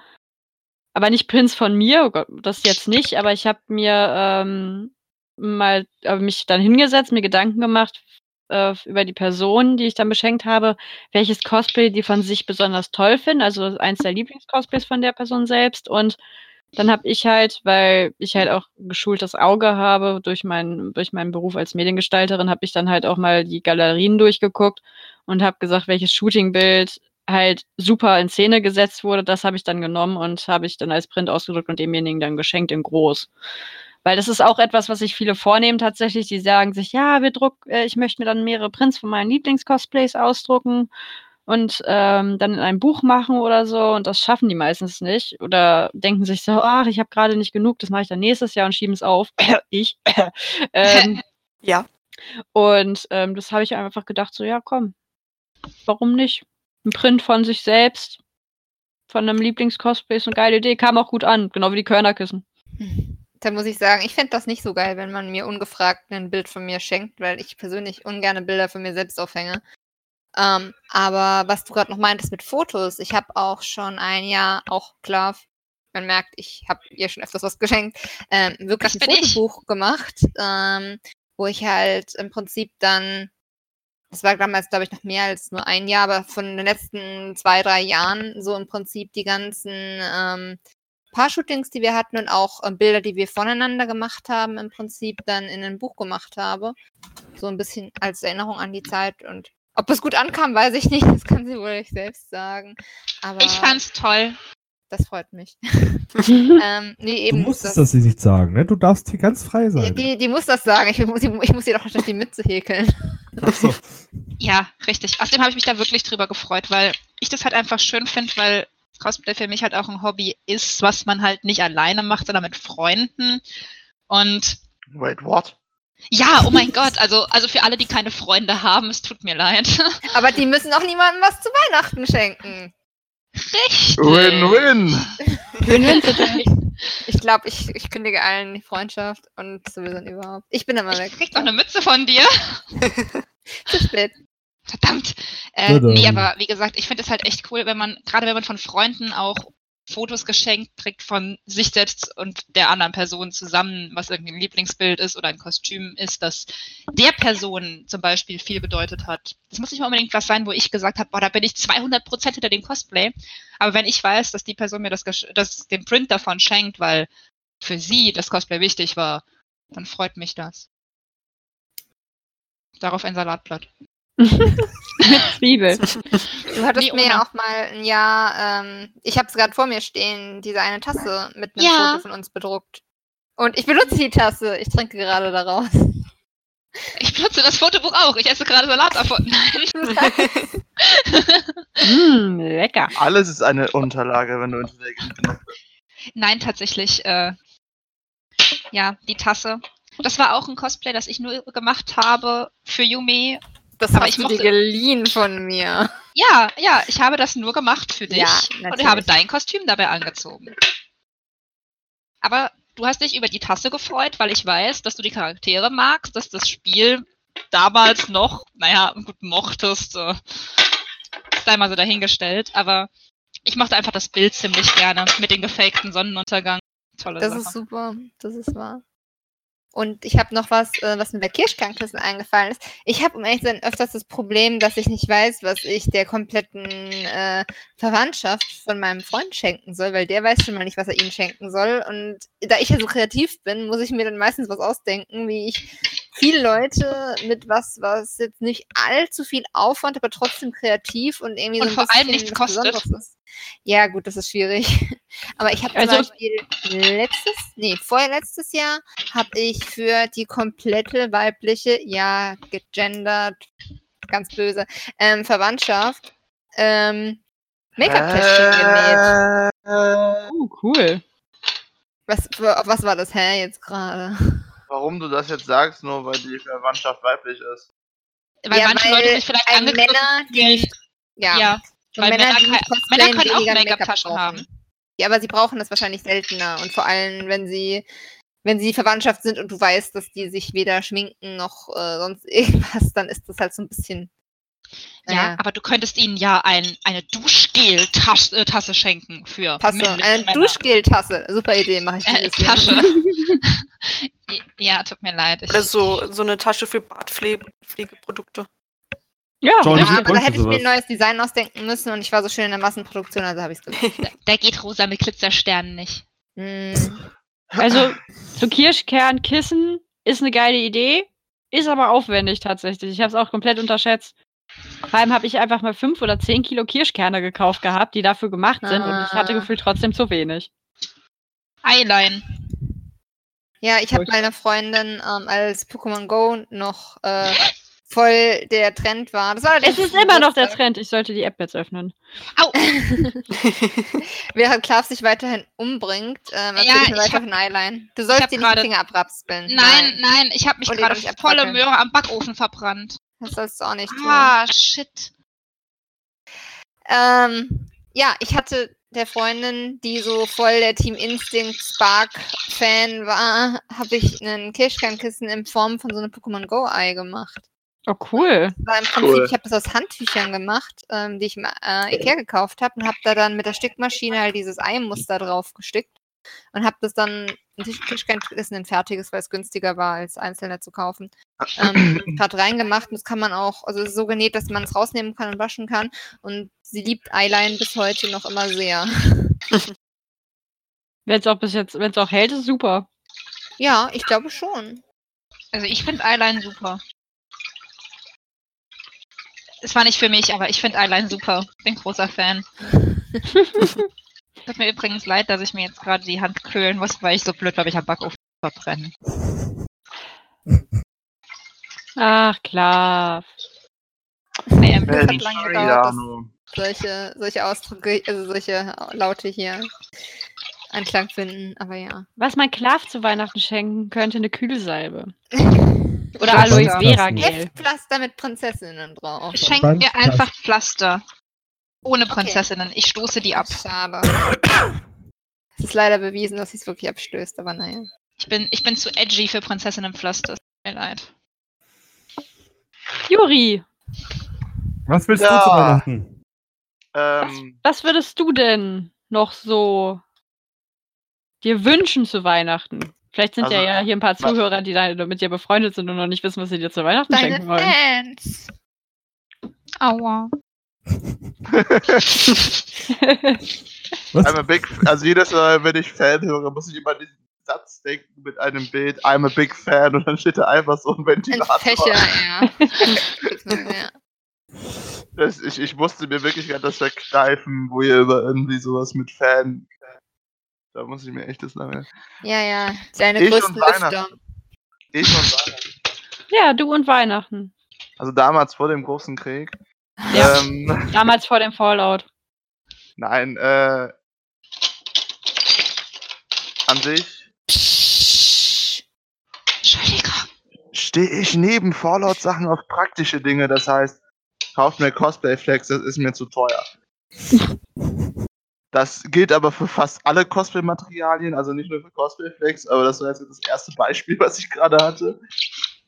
aber nicht Prinz von mir, oh Gott, das jetzt nicht, aber ich habe mir ähm, mal äh, mich dann hingesetzt, mir Gedanken gemacht äh, über die Person, die ich dann beschenkt habe, welches Cosplay die von sich besonders toll finden, also eins der Lieblingscosplays von der Person selbst. Und dann habe ich halt, weil ich halt auch geschultes Auge habe durch meinen durch meinen Beruf als Mediengestalterin, habe ich dann halt auch mal die Galerien durchgeguckt und habe gesagt, welches Shootingbild halt super in Szene gesetzt wurde, das habe ich dann genommen und habe ich dann als Print ausgedrückt und demjenigen dann geschenkt in groß. Weil das ist auch etwas, was sich viele vornehmen tatsächlich. Die sagen sich, ja, wir druck, äh, ich möchte mir dann mehrere Prints von meinen Lieblingscosplays ausdrucken und ähm, dann in ein Buch machen oder so. Und das schaffen die meistens nicht. Oder denken sich so, ach, ich habe gerade nicht genug, das mache ich dann nächstes Jahr und schieben es auf. <coughs> ich. <coughs> ähm, <laughs> Ja. und ähm, das habe ich einfach gedacht, so, ja, komm, warum nicht? Ein Print von sich selbst, von einem Lieblingscosplay ist eine geile Idee, kam auch gut an, genau wie die Körnerkissen. Da muss ich sagen, ich fände das nicht so geil, wenn man mir ungefragt ein Bild von mir schenkt, weil ich persönlich ungerne Bilder von mir selbst aufhänge. Ähm, aber was du gerade noch meintest mit Fotos, ich habe auch schon ein Jahr, auch klar, man merkt, ich habe ihr schon öfters was geschenkt, ähm, wirklich ein bin ich. Fotobuch gemacht, ähm, wo ich halt im Prinzip dann, das war damals, glaube ich, noch mehr als nur ein Jahr, aber von den letzten zwei, drei Jahren so im Prinzip die ganzen ähm, paar Shootings, die wir hatten und auch äh, Bilder, die wir voneinander gemacht haben, im Prinzip dann in ein Buch gemacht habe. So ein bisschen als Erinnerung an die Zeit und ob es gut ankam, weiß ich nicht. Das kann sie wohl nicht selbst sagen. Aber Ich fand's toll. das freut mich. <laughs> ähm, nee, Du musstest das nicht sagen, ne? Du darfst hier ganz frei sein. die, die muss das sagen. Ich muss, ich muss ihr doch nicht die Mütze häkeln. Ach so. Ja, richtig. Außerdem habe ich mich da wirklich drüber gefreut, weil ich das halt einfach schön finde, weil Cosplay für mich halt auch ein Hobby ist, was man halt nicht alleine macht, sondern mit Freunden. Und Wait, what? ja, oh mein Gott, also, also für alle, die keine Freunde haben, es tut mir leid. <laughs> Aber die müssen auch niemandem was zu Weihnachten schenken. Richtig. Win-win! Win-win Situation. <laughs> Ich glaube, ich, ich kündige allen die Freundschaft und sowieso überhaupt. Ich bin immer Ich weg. krieg doch eine Mütze von dir. <laughs> Zu spät. Verdammt. Äh, nee, aber wie gesagt, ich finde es halt echt cool, wenn man, gerade wenn man von Freunden auch Fotos geschenkt kriegt von sich selbst und der anderen Person zusammen, was irgendwie ein Lieblingsbild ist oder ein Kostüm ist, das der Person zum Beispiel viel bedeutet hat. Das muss nicht mal unbedingt was sein, wo ich gesagt habe, boah, da bin ich 200% hinter dem Cosplay. Aber wenn ich weiß, dass die Person mir das, das den Print davon schenkt, weil für sie das Cosplay wichtig war, dann freut mich das. Darauf ein Salatblatt. Mit <laughs> Zwiebel. Du hattest Nee, mir ja auch mal ein Jahr, ähm, ich habe es gerade vor mir stehen, diese eine Tasse mit einem Ja. Foto von uns bedruckt. Und ich benutze die Tasse. Ich trinke gerade daraus. Ich benutze das Fotobuch auch. Ich esse gerade Salat davon. <laughs> Nein. Mm, lecker. Alles ist eine Unterlage, wenn du genug bist. Nein, tatsächlich, äh, ja, die Tasse. Das war auch ein Cosplay, das ich nur gemacht habe für Yumi. Das Aber hast ich du dir geliehen von mir. Ja, ja, ich habe das nur gemacht für dich. Ja, und ich habe dein Kostüm dabei angezogen. Aber du hast dich über die Tasse gefreut, weil ich weiß, dass du die Charaktere magst, dass das Spiel damals noch, naja, gut mochtest. Äh, sei mal so dahingestellt. Aber ich mochte einfach das Bild ziemlich gerne mit dem gefakten Sonnenuntergang. Tolle Das Sache. ist super. Das ist wahr. Und ich habe noch was, äh, was mir bei Kirschkernkissen eingefallen ist. Ich habe, um ehrlich zu sein, öfters das Problem, dass ich nicht weiß, was ich der kompletten äh, Verwandtschaft von meinem Freund schenken soll, weil der weiß schon mal nicht, was er ihnen schenken soll. Und da ich ja so kreativ bin, muss ich mir dann meistens was ausdenken, wie ich viele Leute mit was, was jetzt nicht allzu viel Aufwand, aber trotzdem kreativ und irgendwie Und so ein vor allem bisschen nichts kostet. Ja, gut, das ist schwierig. <laughs> Aber ich habe zum Also- Beispiel letztes, nee, vorletztes Jahr habe ich für die komplette weibliche, ja, gegendert, ganz böse, ähm, Verwandtschaft, ähm, Make-up-Täschchen genäht. Äh, Oh, cool. Was, was war das, hä, jetzt gerade? Warum du das jetzt sagst, nur weil die Verwandtschaft weiblich ist. Weil Ja, manche weil Leute sich vielleicht angegriffen Männer, die nicht, ja, Ja, weil Männer kein- nicht Männer können auch Make-up-Taschen brauchen. haben. Ja, aber sie brauchen das wahrscheinlich seltener und vor allem, wenn sie wenn sie Verwandtschaft sind und du weißt, dass die sich weder schminken noch äh, sonst <laughs> irgendwas, dann ist das halt so ein bisschen. Ja, naja, aber du könntest ihnen ja ein, eine Duschgel-Tasse äh, Tasse schenken für Tasse, eine. Duschgel-Tasse. Super Idee, mache ich Äh. Tasche. <laughs> <laughs> ja, tut mir leid. Ich, Oder so, so eine Tasche für Bartpflegeprodukte. Ja, John, Ja, aber da hätte ich mir ein neues Design ausdenken müssen und ich war so schön in der Massenproduktion, also habe ich es gemacht. <laughs> da, da geht rosa mit Glitzersternen nicht. Hm, also so Kirschkernkissen ist eine geile Idee, ist aber aufwendig tatsächlich. Ich habe es auch komplett unterschätzt. Vor allem habe ich einfach mal fünf oder zehn Kilo Kirschkerne gekauft gehabt, die dafür gemacht sind und ich hatte Ah. gefühlt trotzdem zu wenig. Eyeline. Ja, ich habe meine Freundin, ähm, als Pokémon Go noch äh, voll der Trend war. Das war Es ist immer noch der. Trend. Ich sollte die App jetzt öffnen. Au! <laughs> Während Klav sich weiterhin umbringt, ähm, Ja, ich weiter hab- von Eyeline. Du sollst dir nicht die Finger abraspeln. Nein, nein, ich habe mich gerade volle. Möhre am Backofen verbrannt. Das sollst du auch nicht tun. Ah, shit. Ähm, ja, ich hatte der Freundin, die so voll der Team Instinct Spark Fan war, habe ich einen Kirschkernkissen in Form von so einem Pokémon Go Ei gemacht. Oh, cool. War im Prinzip, Cool. ich habe das aus Handtüchern gemacht, ähm, die ich im äh, Ikea gekauft habe und habe da dann mit der Stickmaschine halt dieses Eimuster drauf gestickt und habe das dann ein Tisch- Kirschkernkissen ein fertiges, weil es günstiger war als einzelne zu kaufen. Ähm, gerade reingemacht und das kann man auch, also es ist so genäht, dass man es rausnehmen kann und waschen kann und sie liebt Eyeline bis heute noch immer sehr. <laughs> Wenn es auch bis jetzt, wenn es auch hält, ist super. Ja, ich glaube schon. Also ich finde Eyeline super. Es war nicht für mich, aber ich finde Eyeline super. Bin großer Fan. <laughs> Tut mir übrigens leid, dass ich mir jetzt gerade die Hand köhlen muss, weil ich so blöd war, ich am Backofen verbrennen. Ach, klar. I am Das hat lange gedauert, dass solche, solche Ausdrücke, also solche Laute hier Anklang finden, aber ja. Was mein Klav zu Weihnachten schenken könnte, eine Kühlsalbe. Oder Pflaster. Aloe Vera Gel. Heftpflaster mit Prinzessinnen drauf. Schenk Beim mir Pflaster. einfach Pflaster. Ohne Okay. Prinzessinnen. Ich stoße die ab. Schade. Es ist leider bewiesen, dass sie es wirklich abstößt, aber naja. Ich bin, ich bin zu edgy für Prinzessinnenpflaster. Tut mir leid. Juri, Was willst Ja. du zu Weihnachten? Ähm, was würdest du denn noch so dir wünschen zu Weihnachten? Vielleicht sind ja, Also, ja hier ein paar was- Zuhörer, die da mit dir befreundet sind und noch nicht wissen, was sie dir zu Weihnachten Deine schenken wollen. Fans! Aua. Was? I'm a big, also jedes Mal, wenn ich Fan höre, muss ich immer an diesen Satz denken mit einem Bild, I'm a big fan und dann steht da einfach so ein Ein Ventilator. Fächer, ja. Das, ich, ich musste mir wirklich gerade das verkneifen, wo ihr über irgendwie sowas mit Fan. Da muss ich mir echt das lange. Ja, ja. Deine Ich größten. Lüfter. Ich und Weihnachten. ja, du und Weihnachten. Also damals vor dem großen Krieg. Ja. Ähm, Damals vor dem Fallout. nein, äh. An sich Entschuldigung. stehe ich neben Fallout-Sachen auf praktische Dinge. Das heißt, kauft mir Cosplay-Flex, das ist mir zu teuer. Das gilt aber für fast alle Cosplay-Materialien, also nicht nur für Cosplay-Flex, aber das war jetzt das erste Beispiel, was ich gerade hatte.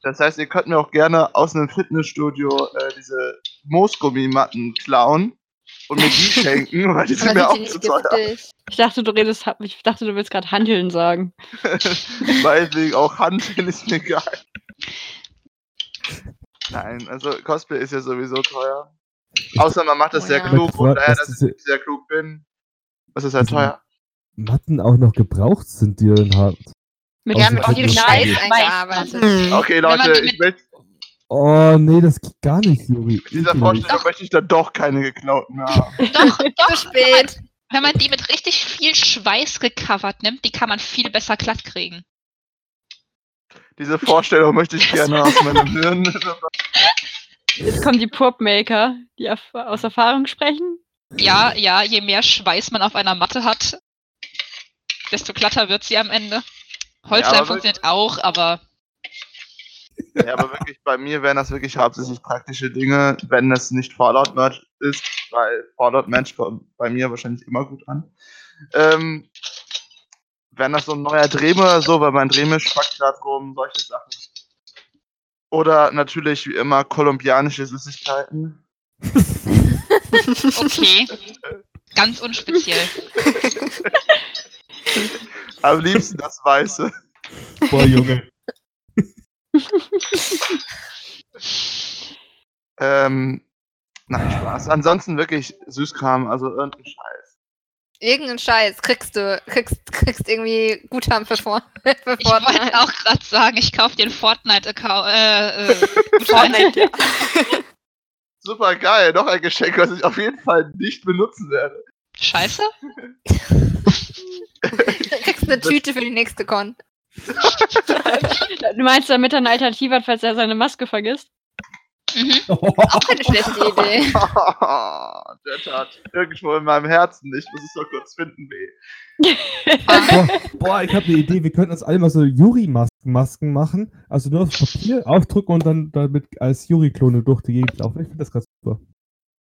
Das heißt, ihr könnt mir auch gerne aus einem Fitnessstudio äh, diese Moosgummimatten klauen und mir die <laughs> schenken, weil die sind mir auch zu teuer. Ich dachte, du redest, ich dachte, du willst gerade Handeln sagen. <laughs> Meinetwegen auch Handeln ist mir egal. Nein, also Cosplay ist ja sowieso teuer. Außer man macht das Oh sehr ja. klug und daher, dass ich sehr klug bin. Das ist halt Diese- teuer. Matten auch noch gebraucht sind, die ihr habt. Mit viel Fitnessstudio. Scheiß eingearbeitet. Okay, Wenn man Leute, ich möchte, Oh, nee, das geht gar nicht, Juri. mit dieser. Vorstellung möchte ich dann doch keine geklauten haben. Doch, Zu doch. spät. Wenn man die mit richtig viel Schweiß gecovert nimmt, die kann man viel besser glatt kriegen. Diese Vorstellung möchte ich gerne <laughs> aus meinem Hirn. Jetzt kommen die Purpmaker, die aus Erfahrung sprechen. Ja, ja, je mehr Schweiß man auf einer Matte hat, desto glatter wird sie am Ende. Holzleim aber funktioniert auch, aber <laughs> Ja, aber wirklich, bei mir wären das wirklich hauptsächlich praktische Dinge, wenn es nicht Fallout-Merch ist, weil Fallout-Merch kommt bei mir wahrscheinlich immer gut an. Ähm, wenn das so ein neuer Drehme oder so, weil mein Drehme spackt gerade rum, solche Sachen. Oder natürlich wie immer kolumbianische Süßigkeiten. okay. Ganz unspeziell. <laughs> Am liebsten das Weiße. Boah, Junge. <laughs> Ähm, nein, Spaß. Ansonsten wirklich Süßkram, also irgendein Scheiß. Irgendeinen Scheiß kriegst du, kriegst, kriegst irgendwie Guthaben für, For <laughs> für Ich wollte Fortnite. auch gerade sagen, ich kaufe den Fortnite-Account. Äh, äh, <laughs> Fortnite, ja. Super geil, noch ein Geschenk, was ich auf jeden Fall nicht benutzen werde. Scheiße? Du <laughs> kriegst eine Tüte für die nächste Con. Du meinst, damit er eine Alternative hat, falls er seine Maske vergisst? Mhm. <laughs> Auch keine schlechte Idee. <laughs> Der tat irgendwo in meinem Herzen. Ich muss es noch kurz finden, weh. Boah, boah, ich habe eine Idee. Wir könnten uns alle mal so Juri-Masken Masken machen. Also nur auf Papier aufdrücken und dann damit als Juri-Klone durch die Gegend laufen. Ich finde das ganz super.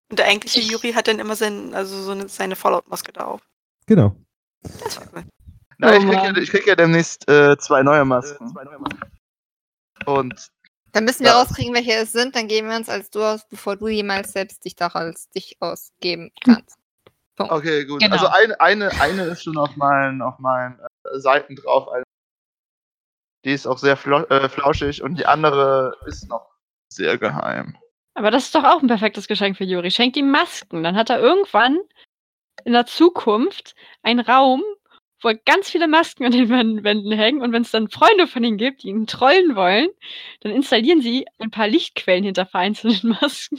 Und der eigentliche Juri hat dann immer sein, also so eine, seine Fallout-Maske da auf. Genau. Das war cool. Nein, Oh ich, krieg ja, ich krieg ja demnächst äh, zwei neue Masken. Und Dann müssen wir Ja. rauskriegen, welche es sind, dann geben wir uns als du aus, bevor du jemals selbst dich doch als dich ausgeben kannst. okay, gut. Genau. Also eine, eine, eine ist schon auf meinen, auf meinen äh, Seiten drauf. Eine- Die ist auch sehr flau äh, flauschig und die andere ist noch sehr geheim. Aber das ist doch auch ein perfektes Geschenk für Juri. Schenkt ihm Masken. Dann hat er irgendwann in der Zukunft einen Raum, wo ganz viele Masken an den Wän- Wänden hängen und wenn es dann Freunde von ihnen gibt, die ihn trollen wollen, dann installieren sie ein paar Lichtquellen hinter vereinzelten <laughs> Masken.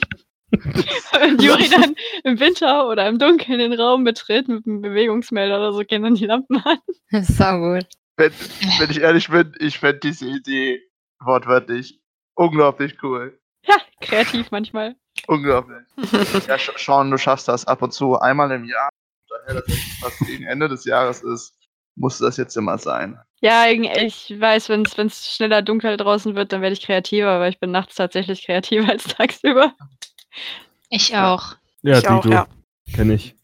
Wenn Juri dann im Winter oder im Dunkeln den Raum betritt mit einem Bewegungsmelder oder so, gehen dann die Lampen an. Das ist auch gut. Wenn, wenn ich ehrlich bin, ich fände diese Idee wortwörtlich unglaublich cool. Ja, kreativ manchmal. Unglaublich. Ja, Sean, du schaffst das ab und zu einmal im Jahr. Daher, dass es fast gegen Ende des Jahres ist, muss das jetzt immer sein. Ja, ich weiß, wenn es schneller dunkel draußen wird, dann werde ich kreativer, aber ich bin nachts tatsächlich kreativer als tagsüber. Ich auch. Ja, Ich auch, ja. Kenn ich.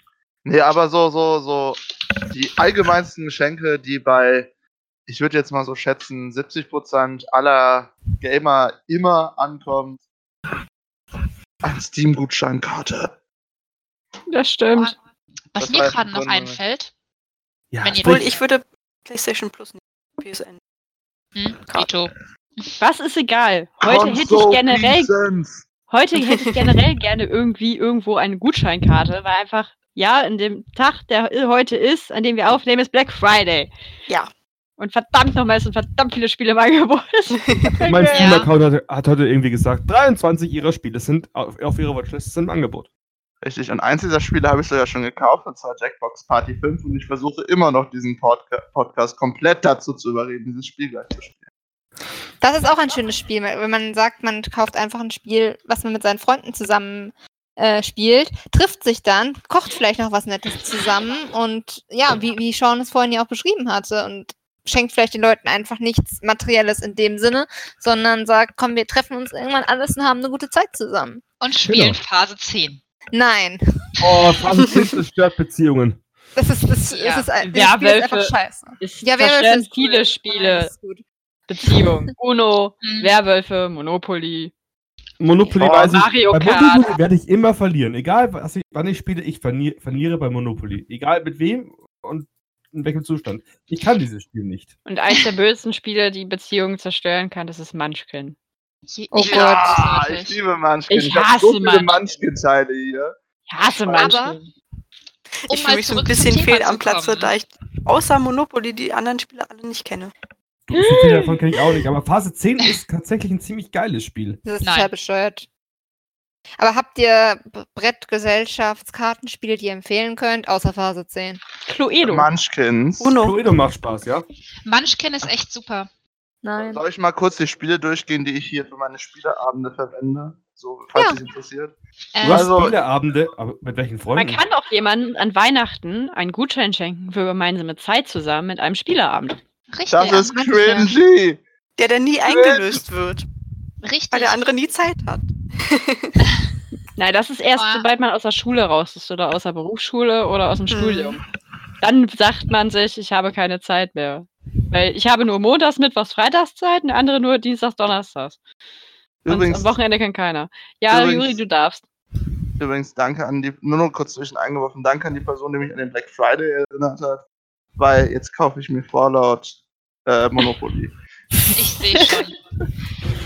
Nee, aber so, so, so, die allgemeinsten Geschenke, die bei, ich würde jetzt mal so schätzen, 70% aller Gamer immer ankommt, eine Steam-Gutscheinkarte. Das stimmt. Was Das mir gerade noch Grunde- einfällt, Ja, Wenn ihr- Obwohl, ich würde PlayStation Plus nehmen. PSN. hm. Dito. Was ist egal? Heute hätte ich Console generell, Lizenz. heute hätte ich generell gerne irgendwie irgendwo eine Gutscheinkarte, weil einfach, ja, in dem Tag, der heute ist, an dem wir aufnehmen, ist Black Friday. Ja. Und verdammt nochmal, es sind verdammt viele Spiele im Angebot. <laughs> Mein Ja. Steam-Account hat, hat heute irgendwie gesagt, 23 ihrer Spiele sind auf, auf ihrer Watchlist sind im Angebot. Richtig, und eins dieser Spiele habe ich sogar schon gekauft, und zwar Jackbox Party 5, und ich versuche immer noch diesen Podca Podcast komplett dazu zu überreden, dieses Spiel gleich zu spielen. Das ist auch ein schönes Spiel, wenn man sagt, man kauft einfach ein Spiel, was man mit seinen Freunden zusammen äh, spielt, trifft sich dann, kocht vielleicht noch was Nettes zusammen und ja, wie, wie Sean es vorhin ja auch beschrieben hatte und schenkt vielleicht den Leuten einfach nichts Materielles in dem Sinne, sondern sagt, komm, wir treffen uns irgendwann alles und haben eine gute Zeit zusammen. Und spielen Genau. Phase 10. Nein, Oh, Phase <laughs> 10 zerstört Beziehungen. das ist, das, Ja, das ist, ein- das Spiel ist einfach scheiße. Es Ja, Werwölfe ist viele cool. Spiele, ist. Beziehungen. <laughs> Uno, Hm. Werwölfe, Monopoly. Monopoly Oh, weiß ich. Mario bei Kart. Monopoly werde ich immer verlieren. Egal, was ich, wann ich spiele, ich verliere, verliere bei Monopoly. Egal mit wem und in welchem Zustand. Ich kann dieses Spiel nicht. Und eins der bösesten Spiele, die Beziehungen zerstören kann, das ist Munchkin. Je- Oh ich Gott. Ja, ich liebe Munchkin. Ich hab hasse so viele Munchkin. Munchkin-Teile hier. Ich hasse Aber- Munchkin. Um ich fühle mich so ein bisschen fehl am Platze, da ich außer Monopoly die anderen Spiele alle nicht kenne. Du, so viele davon kenne ich auch nicht. Aber Phase 10 ist tatsächlich ein ziemlich geiles Spiel. Das ist Nein. total bescheuert. Aber habt ihr Brettgesellschaftskartenspiele, die ihr empfehlen könnt, außer Phase 10? Cluedo. Munchkins. Uno. Cluedo macht Spaß, ja? Munchkin ist echt super. Nein. Soll ich mal kurz die Spiele durchgehen, die ich hier für meine Spieleabende verwende? So, falls Ja. dich interessiert. Du Äh, hast Also- Spieleabende, aber mit welchen Man Freunden? kann auch jemandem an Weihnachten einen Gutschein schenken für gemeinsame Zeit zusammen mit einem Spieleabend. richtig. Das ist cringy. Der dann nie eingelöst wird, richtig. weil der andere nie Zeit hat. <laughs> Nein, das ist erst, Aber- sobald man aus der Schule raus ist oder aus der Berufsschule oder aus dem Hm. Studium. Dann sagt man sich, ich habe keine Zeit mehr. Weil ich habe nur Montags, Mittwochs, Freitags Zeit und der andere nur Dienstags, Donnerstags. Übrigens, am Wochenende kann keiner. Ja, Übrigens- Juri, du darfst. übrigens, danke an die, nur noch kurz zwischen eingeworfen, danke an die Person, die mich an den Black Friday erinnert hat. Weil jetzt kaufe ich mir Fallout äh, Monopoly. Ich sehe schon. <laughs>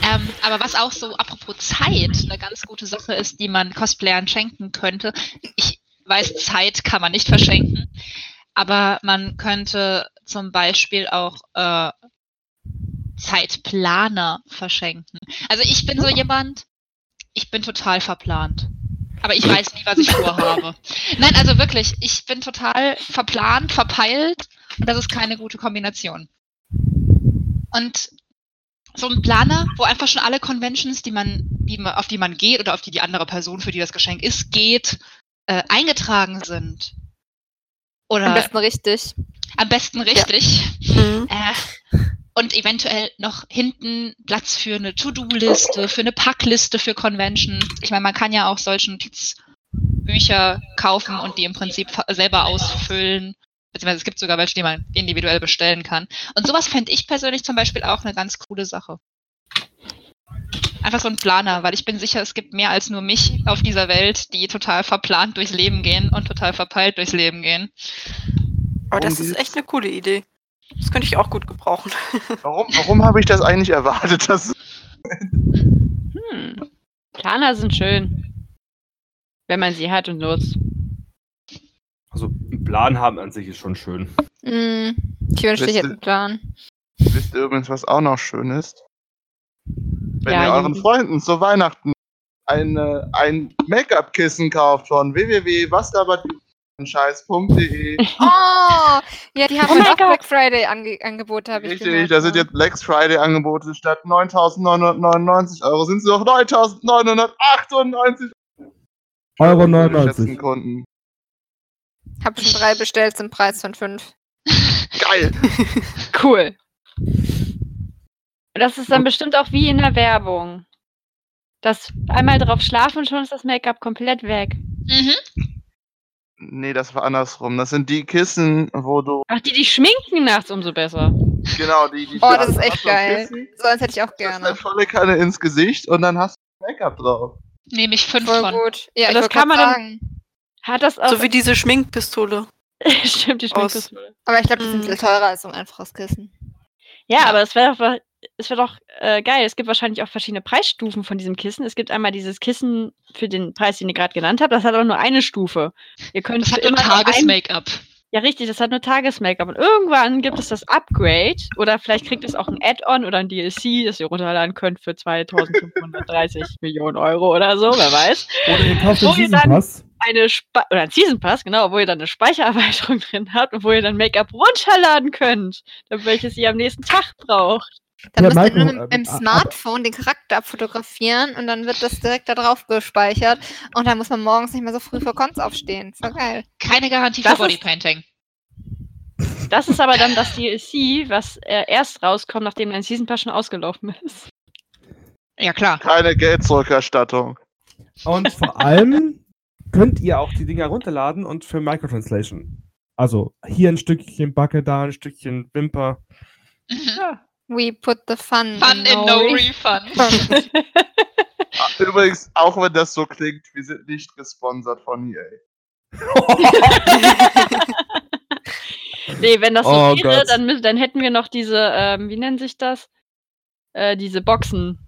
ähm, aber was auch so, apropos Zeit, eine ganz gute Sache ist, die man Cosplayern schenken könnte. Ich weiß, Zeit kann man nicht verschenken, aber man könnte zum Beispiel auch äh, Zeitplaner verschenken. Also ich bin so jemand, ich bin total verplant. Aber ich weiß nie, was ich vorhabe. Nein, also wirklich, ich bin total verplant, verpeilt und das ist keine gute Kombination. Und so ein Planer, wo einfach schon alle Conventions, die man, die man, auf die man geht oder auf die die andere Person, für die das Geschenk ist, geht, äh, eingetragen sind. Oder Am besten richtig. am besten richtig. Mhm. Äh, und eventuell noch hinten Platz für eine To-Do-Liste, für eine Packliste für Convention. Ich meine, man kann ja auch solche Notizbücher kaufen und die im Prinzip selber ausfüllen. Beziehungsweise es gibt sogar welche, die man individuell bestellen kann. Und sowas fände ich persönlich zum Beispiel auch eine ganz coole Sache. Einfach so ein Planer, weil ich bin sicher, es gibt mehr als nur mich auf dieser Welt, die total verplant durchs Leben gehen und total verpeilt durchs Leben gehen. Aber das ist echt eine coole Idee. Das könnte ich auch gut gebrauchen. <laughs> Warum, warum habe ich das eigentlich erwartet? Dass, Hm. Planer sind schön. Wenn man sie hat und nutzt. Also Plan haben an sich ist schon schön. Mm, ich wünschte, ich hätte einen Plan. Wisst ihr übrigens, was auch noch schön ist? Wenn Ja, ihr euren. Freunden zu Weihnachten eine, ein Make-up-Kissen kauft von www.wasdaberscheiß.de. <laughs> Oh! Ja, die haben Oh auch. Black Friday Ange Angebote, habe ich Richtig, da sind ja. jetzt Black Friday-Angebote statt 9.999 Euro sind sie noch 9.998 Euro meine geschätzten 99. Kunden. Hab schon drei bestellt zum Preis von fünf. Geil! <laughs> Cool. Das ist dann bestimmt auch wie in der Werbung. Das einmal drauf schlafen und schon ist das Make-up komplett weg. Mhm. Nee, das war andersrum. Das sind die Kissen, wo du. Ach, die, die schminken nachts umso besser. Genau, die. die Oh, das ist echt geil. Kissen, So eins hätte ich auch Das ist gerne. eine volle Kanne ins Gesicht und dann hast du Make-up drauf. Nehme ich fünf Voll von. gut. Ja, das kann man dann- sagen. Hat das auch. So wie diese Schminkpistole. <laughs> Stimmt, die aus- Schminkpistole. Aber ich glaube, die sind Mm. viel teurer als so ein einfaches Kissen. Ja, Ja. aber es wäre doch, es wär doch äh, geil. Es gibt wahrscheinlich auch verschiedene Preisstufen von diesem Kissen. Es gibt einmal dieses Kissen für den Preis, den ihr gerade genannt habt. Das hat aber nur eine Stufe. Ihr könnt Das für hat nur immer Tages-Make-up. Ja, richtig, das hat nur Tages-Make-up. Und irgendwann gibt es das Upgrade oder vielleicht kriegt es auch ein Add-on oder ein DLC, das ihr runterladen könnt für 2530 Millionen Euro oder so, wer weiß. Oder ihr kauft den Season dann- Pass. Eine Spe oder ein Season Pass, genau, wo ihr dann eine Speichererweiterung <laughs> drin habt und wo ihr dann Make-up runterladen könnt, welches ihr am nächsten Tag braucht. Dann Ja, müsst ihr nur mit, ähm, mit dem aber- Smartphone den Charakter abfotografieren und dann wird das direkt da drauf gespeichert. Und dann muss man morgens nicht mehr so früh vor Cons aufstehen. Voll geil. Keine Garantie Das für Bodypainting. Das ist aber dann das DLC, was äh, erst rauskommt, nachdem dein Season Pass schon ausgelaufen ist. Ja, klar. Keine Geldzurückerstattung. Und vor allem könnt ihr auch die Dinger runterladen und für Microtranslation. Also hier ein Stückchen Backe, da ein Stückchen Wimper. Mhm. We put the fun, Fun in no refund. <laughs> Ah, <laughs> Übrigens, auch wenn das so klingt, wir sind nicht gesponsert von EA. <laughs> Nee, wenn das so Oh wäre, dann, dann hätten wir noch diese, ähm, wie nennen sich das? Äh, diese Boxen,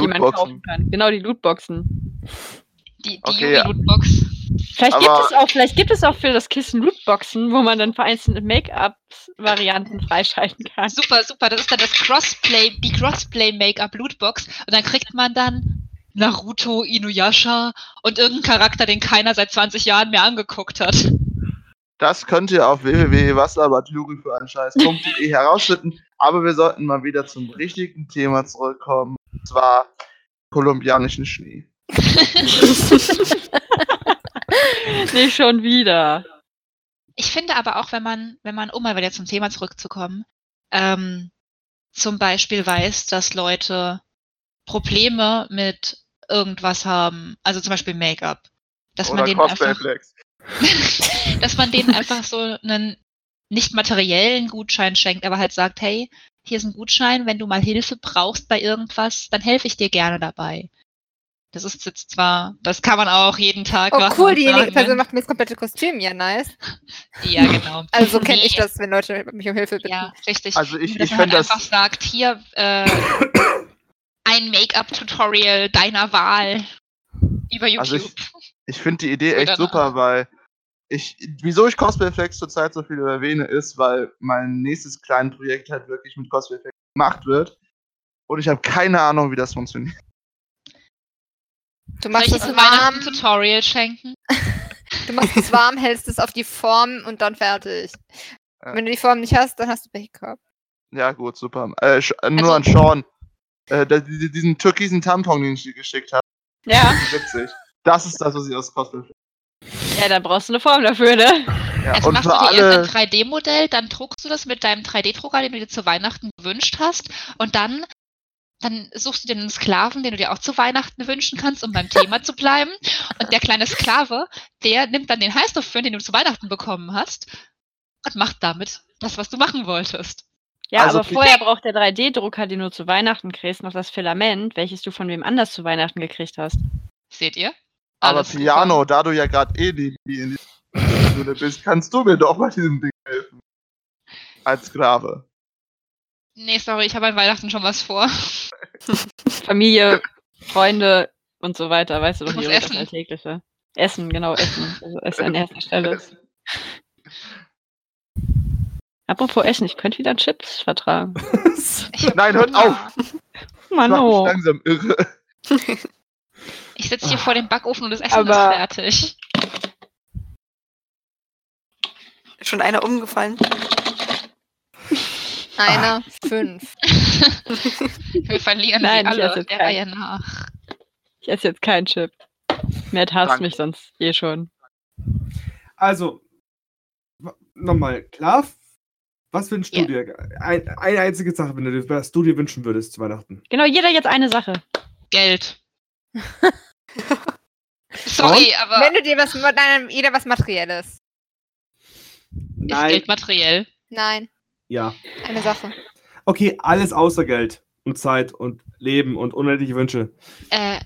die man kaufen Lootboxen. kann. Genau, die Lootboxen. Die, die Okay, ja. Yuri-Lootbox. Vielleicht gibt es auch, vielleicht gibt es auch für das Kissen Lootboxen, wo man dann vereinzelte Make-up-Varianten freischalten kann. Super, super. Das ist dann das Crossplay, die Crossplay-Make-up-Lootbox. Und dann kriegt man dann Naruto, Inuyasha und irgendeinen Charakter, den keiner seit 20 Jahren mehr angeguckt hat. Das könnt ihr auf www.waslabertjuri für einen Scheiß.de <laughs> herausfinden. Aber wir sollten mal wieder zum richtigen Thema zurückkommen. Und zwar kolumbianischen Schnee. <laughs> Nicht schon wieder. Ich finde aber auch, wenn man, wenn man, um mal wieder zum Thema zurückzukommen, ähm, zum Beispiel weiß, dass Leute Probleme mit irgendwas haben, also zum Beispiel Make-up, dass man Oder denen einfach, Cosplayflex. <laughs> dass man denen einfach so einen nicht materiellen Gutschein schenkt, aber halt sagt, hey, hier ist ein Gutschein, wenn du mal Hilfe brauchst bei irgendwas, dann helfe ich dir gerne dabei. Das ist jetzt zwar, das kann man auch jeden Tag Oh, machen. cool, und diejenige Person wenn- macht mir das komplette Kostüm. Ja, nice. <laughs> Ja, genau. Also so kenne Nee. ich das, wenn Leute mich um Hilfe bitten. Ja, richtig. Also ich, dass ich man halt das. einfach sagt, hier äh, ein Make-up-Tutorial deiner Wahl über YouTube. Also ich- Ich finde die Idee echt super, weil ich, wieso ich Cosplayflex zurzeit so viel erwähne, ist, weil mein nächstes kleines Projekt halt wirklich mit Cosplayflex gemacht wird. Und ich habe keine Ahnung, wie das funktioniert. Du machst es warm, Tutorial schenken? <laughs> du machst es warm, hältst es auf die Form und dann fertig. Ja. Wenn du die Form nicht hast, dann hast du Pech gehabt. Ja, gut, super. Äh, äh, nur Also- an Sean. Äh, diesen türkisen Tampon, den ich dir geschickt habe. Ja, Witzig. Das ist das, was ich aus Cosplayflex. ja, da brauchst du eine Form dafür, ne? Ja, Also und machst du dir alle. erst ein 3D-Modell, dann druckst du das mit deinem 3D-Drucker, den du dir zu Weihnachten gewünscht hast, und dann, dann suchst du dir einen Sklaven, den du dir auch zu Weihnachten wünschen kannst, um beim Thema <laughs> zu bleiben. Und der kleine Sklave, der nimmt dann den Heißluftföhn, den du zu Weihnachten bekommen hast, und macht damit das, was du machen wolltest. Ja, Also aber vorher braucht der 3D-Drucker, den du zu Weihnachten kriegst, noch das Filament, welches du von wem anders zu Weihnachten gekriegt hast. Seht ihr? Aber Alles Piano, da du ja gerade eh die, die in die Schule bist, kannst du mir doch bei diesem Ding helfen. Als Sklave. Nee, sorry, ich habe an Weihnachten schon was vor. <laughs> Familie, Freunde und so weiter, weißt du doch hier das essen. Alltägliche. Essen, genau, Essen. Also <laughs> Essen an erster Stelle. Apropos Essen, ich könnte wieder Chips vertragen. <laughs> Nein, hört Hunger. Mann, oh. langsam irre. Ich sitze hier vor dem Backofen und das Essen Aber- ist fertig. Ist schon einer umgefallen? Einer, fünf. <laughs> Wir verlieren Nein, die ich alle esse jetzt der. Reihe nach. Ich esse jetzt keinen Chip. Matt hasst Danke. mich sonst eh schon. Also, nochmal, klar, was wünschst Ja. du dir? Ein, eine einzige Sache, wenn du dir, was du dir wünschen würdest zu Weihnachten. Genau, jeder jetzt eine Sache. Geld. <laughs> Sorry, aber Wenn du dir was, nein, jeder was Materielles. ist Nein. Geld materiell? Nein, Ja. eine Sache. Okay, alles außer Geld und Zeit und Leben und unendliche Wünsche. Äh,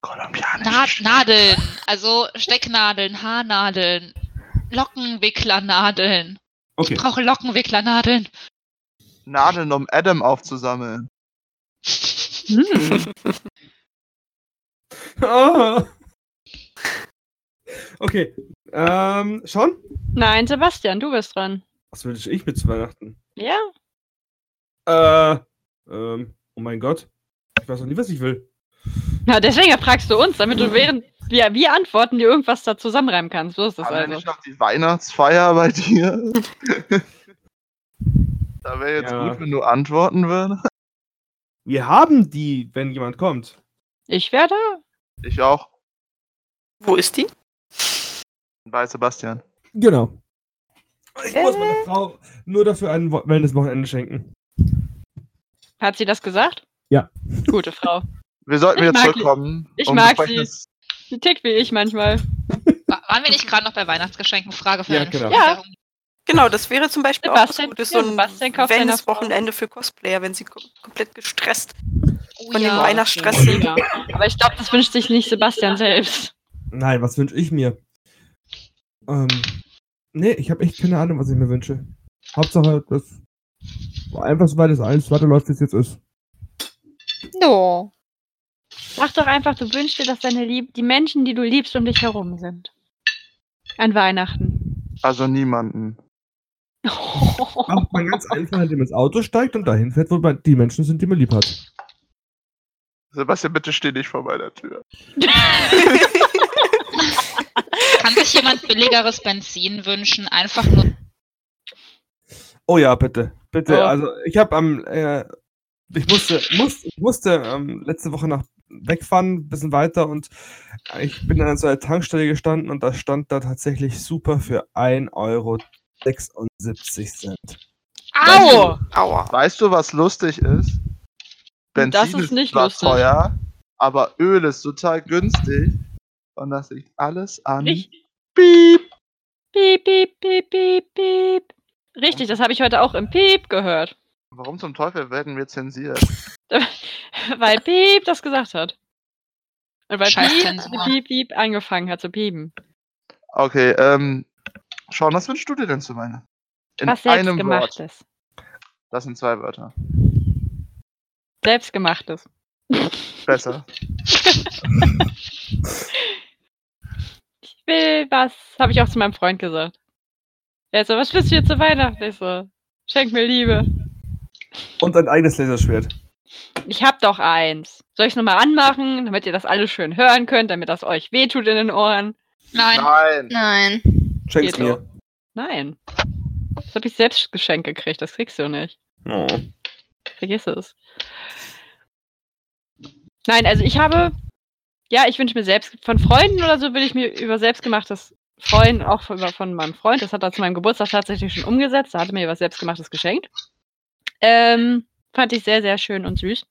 Kolumbianisch. Na Nadeln, also Stecknadeln, Haarnadeln, Lockenwicklernadeln. Okay. Ich brauche Lockenwicklernadeln. Nadeln, um Adam aufzusammeln. Hm. Ah. <laughs> Okay. Ähm, schon? Nein, Sebastian, du bist dran. Was wünsche ich mir zu Weihnachten? Ja? Äh, ähm, oh mein Gott. Ich weiß noch nie, was ich will. Na, deswegen fragst du uns, damit du während wir, wir antworten, dir irgendwas da zusammenreimen kannst. So ist das Haben also. nicht noch die Weihnachtsfeier bei dir? <laughs> da wäre jetzt Ja. gut, wenn du antworten würdest. Wir haben die, wenn jemand kommt. Ich wäre da. Ich auch. Wo ist die? Bei Sebastian. Genau. Ich muss meiner Frau nur dafür ein Wo- Wellness-Wochenende schenken. Hat sie das gesagt? Ja. Gute Frau. Wir sollten Ich wieder zurückkommen. Ich um mag entsprechendes- Die tickt wie ich manchmal. Wa- Waren wir nicht gerade noch bei Weihnachtsgeschenken? Frage für Ja, genau. Ja. Genau, das wäre zum Beispiel auch Sebastian- was Gutes, ja, so ein Wellness-Wochenende für Cosplayer, wenn sie ko komplett gestresst Oh, von dem ja. Weihnachtsstress sind. Ja. Aber ich glaube, das wünscht sich nicht Sebastian selbst. Nein, was wünsche ich mir? Ähm, nee, ich habe echt keine Ahnung, was ich mir wünsche. Hauptsache, dass einfach so weit es alles weiterläuft, wie es jetzt ist. No. Sag doch einfach, du wünschst dir, dass deine Lieb die Menschen, die du liebst, um dich herum sind. An Weihnachten. Also niemanden. <laughs> Macht man ganz einfach, indem man ins Auto steigt und dahin fährt, wo man die Menschen sind, die man lieb hat. Sebastian, bitte steh nicht vor meiner Tür. <laughs> Kann sich jemand billigeres Benzin wünschen? Einfach nur. Oh ja, bitte. Bitte. Oh. Also, ich habe am. Äh, ich musste, muss, ich musste ähm, letzte Woche nach wegfahren, ein bisschen weiter und ich bin dann an so einer Tankstelle gestanden und da stand da tatsächlich super für 1,76 Euro. Au! Aua. Weißt du, was lustig ist? Benzin Das ist nicht zwar lustig. teuer, aber Öl ist total günstig. Und das liegt alles an. Ich- Piep. Piep, piep, piep, piep, piep. Richtig, das habe ich heute auch im Piep gehört. Warum zum Teufel werden wir zensiert? <laughs> Weil Piep das gesagt hat. Und weil Scheiß Piep. Piep, Piep angefangen hat zu piepen. Okay, ähm. Sean, was wünschst du dir denn zu Weihnachten? In Was einem selbstgemachtes. Das sind zwei Wörter. Selbstgemachtes. Besser. <laughs> Will was, habe ich auch zu meinem Freund gesagt. Er so, was willst du dir zu Weihnachten? Ich so, schenk mir Liebe. Und ein eigenes Laserschwert. Ich hab doch eins. Soll ich es nochmal anmachen, damit ihr das alles schön hören könnt, damit das euch wehtut in den Ohren? Nein. Nein. Nein. Schenk's Geht mir. Nein. Das habe ich selbst geschenkt gekriegt, das kriegst du nicht. Oh. Vergiss es. Nein, also ich habe, ja, ich wünsche mir selbst, von Freunden oder so will ich mir über selbstgemachtes freuen, auch von, von meinem Freund. Das hat er zu meinem Geburtstag tatsächlich schon umgesetzt. Da hat er mir was selbstgemachtes geschenkt. Ähm, fand ich sehr, sehr schön und süß.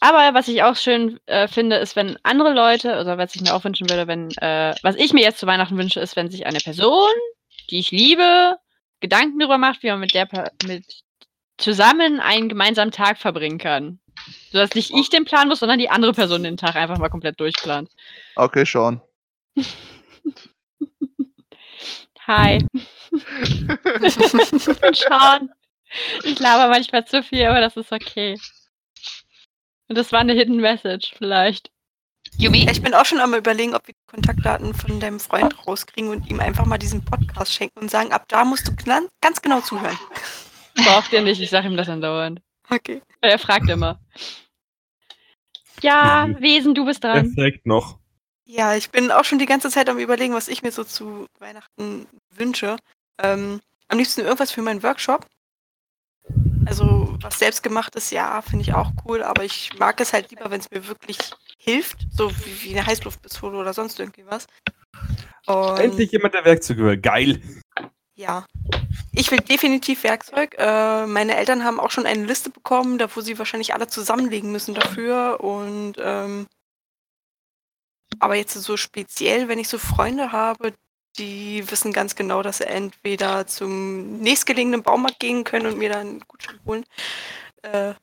Aber was ich auch schön äh, finde, ist, wenn andere Leute, oder was ich mir auch wünschen würde, wenn, äh, was ich mir jetzt zu Weihnachten wünsche, ist, wenn sich eine Person, die ich liebe, Gedanken darüber macht, wie man mit der mit zusammen einen gemeinsamen Tag verbringen kann. Sodass nicht ich den planen muss, sondern die andere Person den Tag einfach mal komplett durchplant. Okay, Sean. <laughs> Hi. ich <laughs> bin Sean. Ich laber manchmal zu viel, aber das ist okay. Und das war eine Hidden Message, vielleicht. Yumi, Ich bin auch schon am überlegen, ob wir die Kontaktdaten von deinem Freund rauskriegen und ihm einfach mal diesen Podcast schenken und sagen, ab da musst du ganz genau zuhören. Braucht ihr nicht, ich sag ihm das andauernd. Okay. Weil <laughs> Er fragt immer. Ja, Wesen, du bist Er dran. fragt noch. Ja, ich bin auch schon die ganze Zeit am überlegen, was ich mir so zu Weihnachten wünsche. Ähm, am liebsten irgendwas für meinen Workshop. Also was selbstgemachtes, ja, finde ich auch cool, aber ich mag es halt lieber, wenn es mir wirklich hilft, so wie, wie eine Heißluftpistole oder sonst irgendwie was. Und Endlich jemand, der Werkzeuge will. Geil. Ja, ich will definitiv Werkzeug. Äh, meine Eltern haben auch schon eine Liste bekommen, da wo sie wahrscheinlich alle zusammenlegen müssen dafür. Und ähm, aber jetzt so speziell, wenn ich so Freunde habe, die wissen ganz genau, dass sie entweder zum nächstgelegenen Baumarkt gehen können und mir dann einen Gutschein holen. Äh,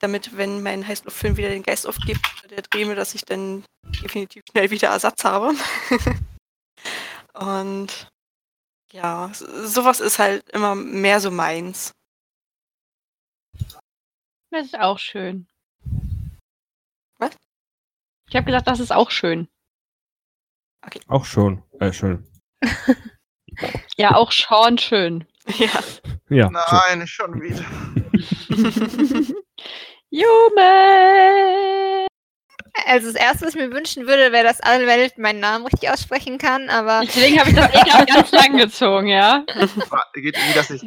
damit, wenn mein Heißluftfilm wieder den Geist aufgibt, der Drehme, dass ich dann definitiv schnell wieder Ersatz habe. <laughs> und ja, sowas ist halt immer mehr so meins. Das ist auch schön. Was? Ich habe gesagt, das ist auch schön. Auch schon. Äh, schön. <laughs> Ja, auch schon schön. <laughs> Ja. Ja. Nein, schon wieder. <laughs> Jume! Also das Erste, was ich mir wünschen würde, wäre, dass alle Welt meinen Namen richtig aussprechen kann, aber Deswegen habe ich das eh grad ganz lang gezogen, ja? Geht irgendwie das ist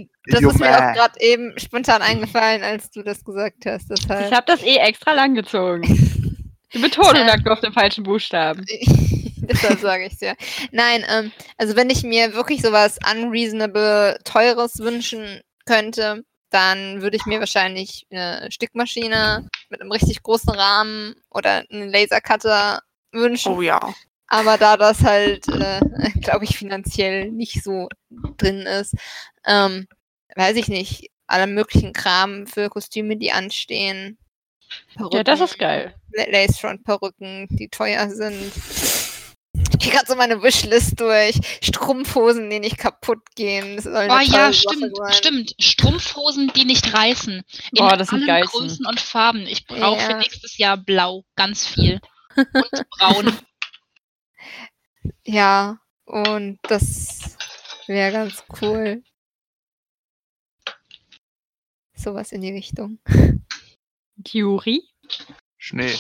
mir auch Junge. gerade eben spontan eingefallen, als du das gesagt hast. Ich Deshalb. habe das eh extra lang gezogen. <laughs> Die Betonung lag nur auf den falschen Buchstaben. <laughs> Deshalb sage ich es ja. Nein, ähm, also wenn ich mir wirklich sowas unreasonable Teures wünschen könnte, dann würde ich mir wahrscheinlich eine Stickmaschine mit einem richtig großen Rahmen oder einen Lasercutter wünschen. Oh ja. Aber da das halt, äh, <laughs> glaube ich, finanziell nicht so drin ist, ähm, weiß ich nicht, alle möglichen Kram für Kostüme, die anstehen. Ja, das ist geil. La- Lacefront-Perücken, die teuer sind. <laughs> Ich gehe gerade so meine Wishlist durch. Strumpfhosen, die nicht kaputt gehen. Das Oh ja, stimmt, sein. stimmt. Strumpfhosen, die nicht reißen. In Boah, das sind allen geilsten. Größen und Farben. Ich brauche für Ja. nächstes Jahr blau, ganz viel. Und <laughs> braun. Ja, und das wäre ganz cool. Sowas in die Richtung. Juri? Schnee.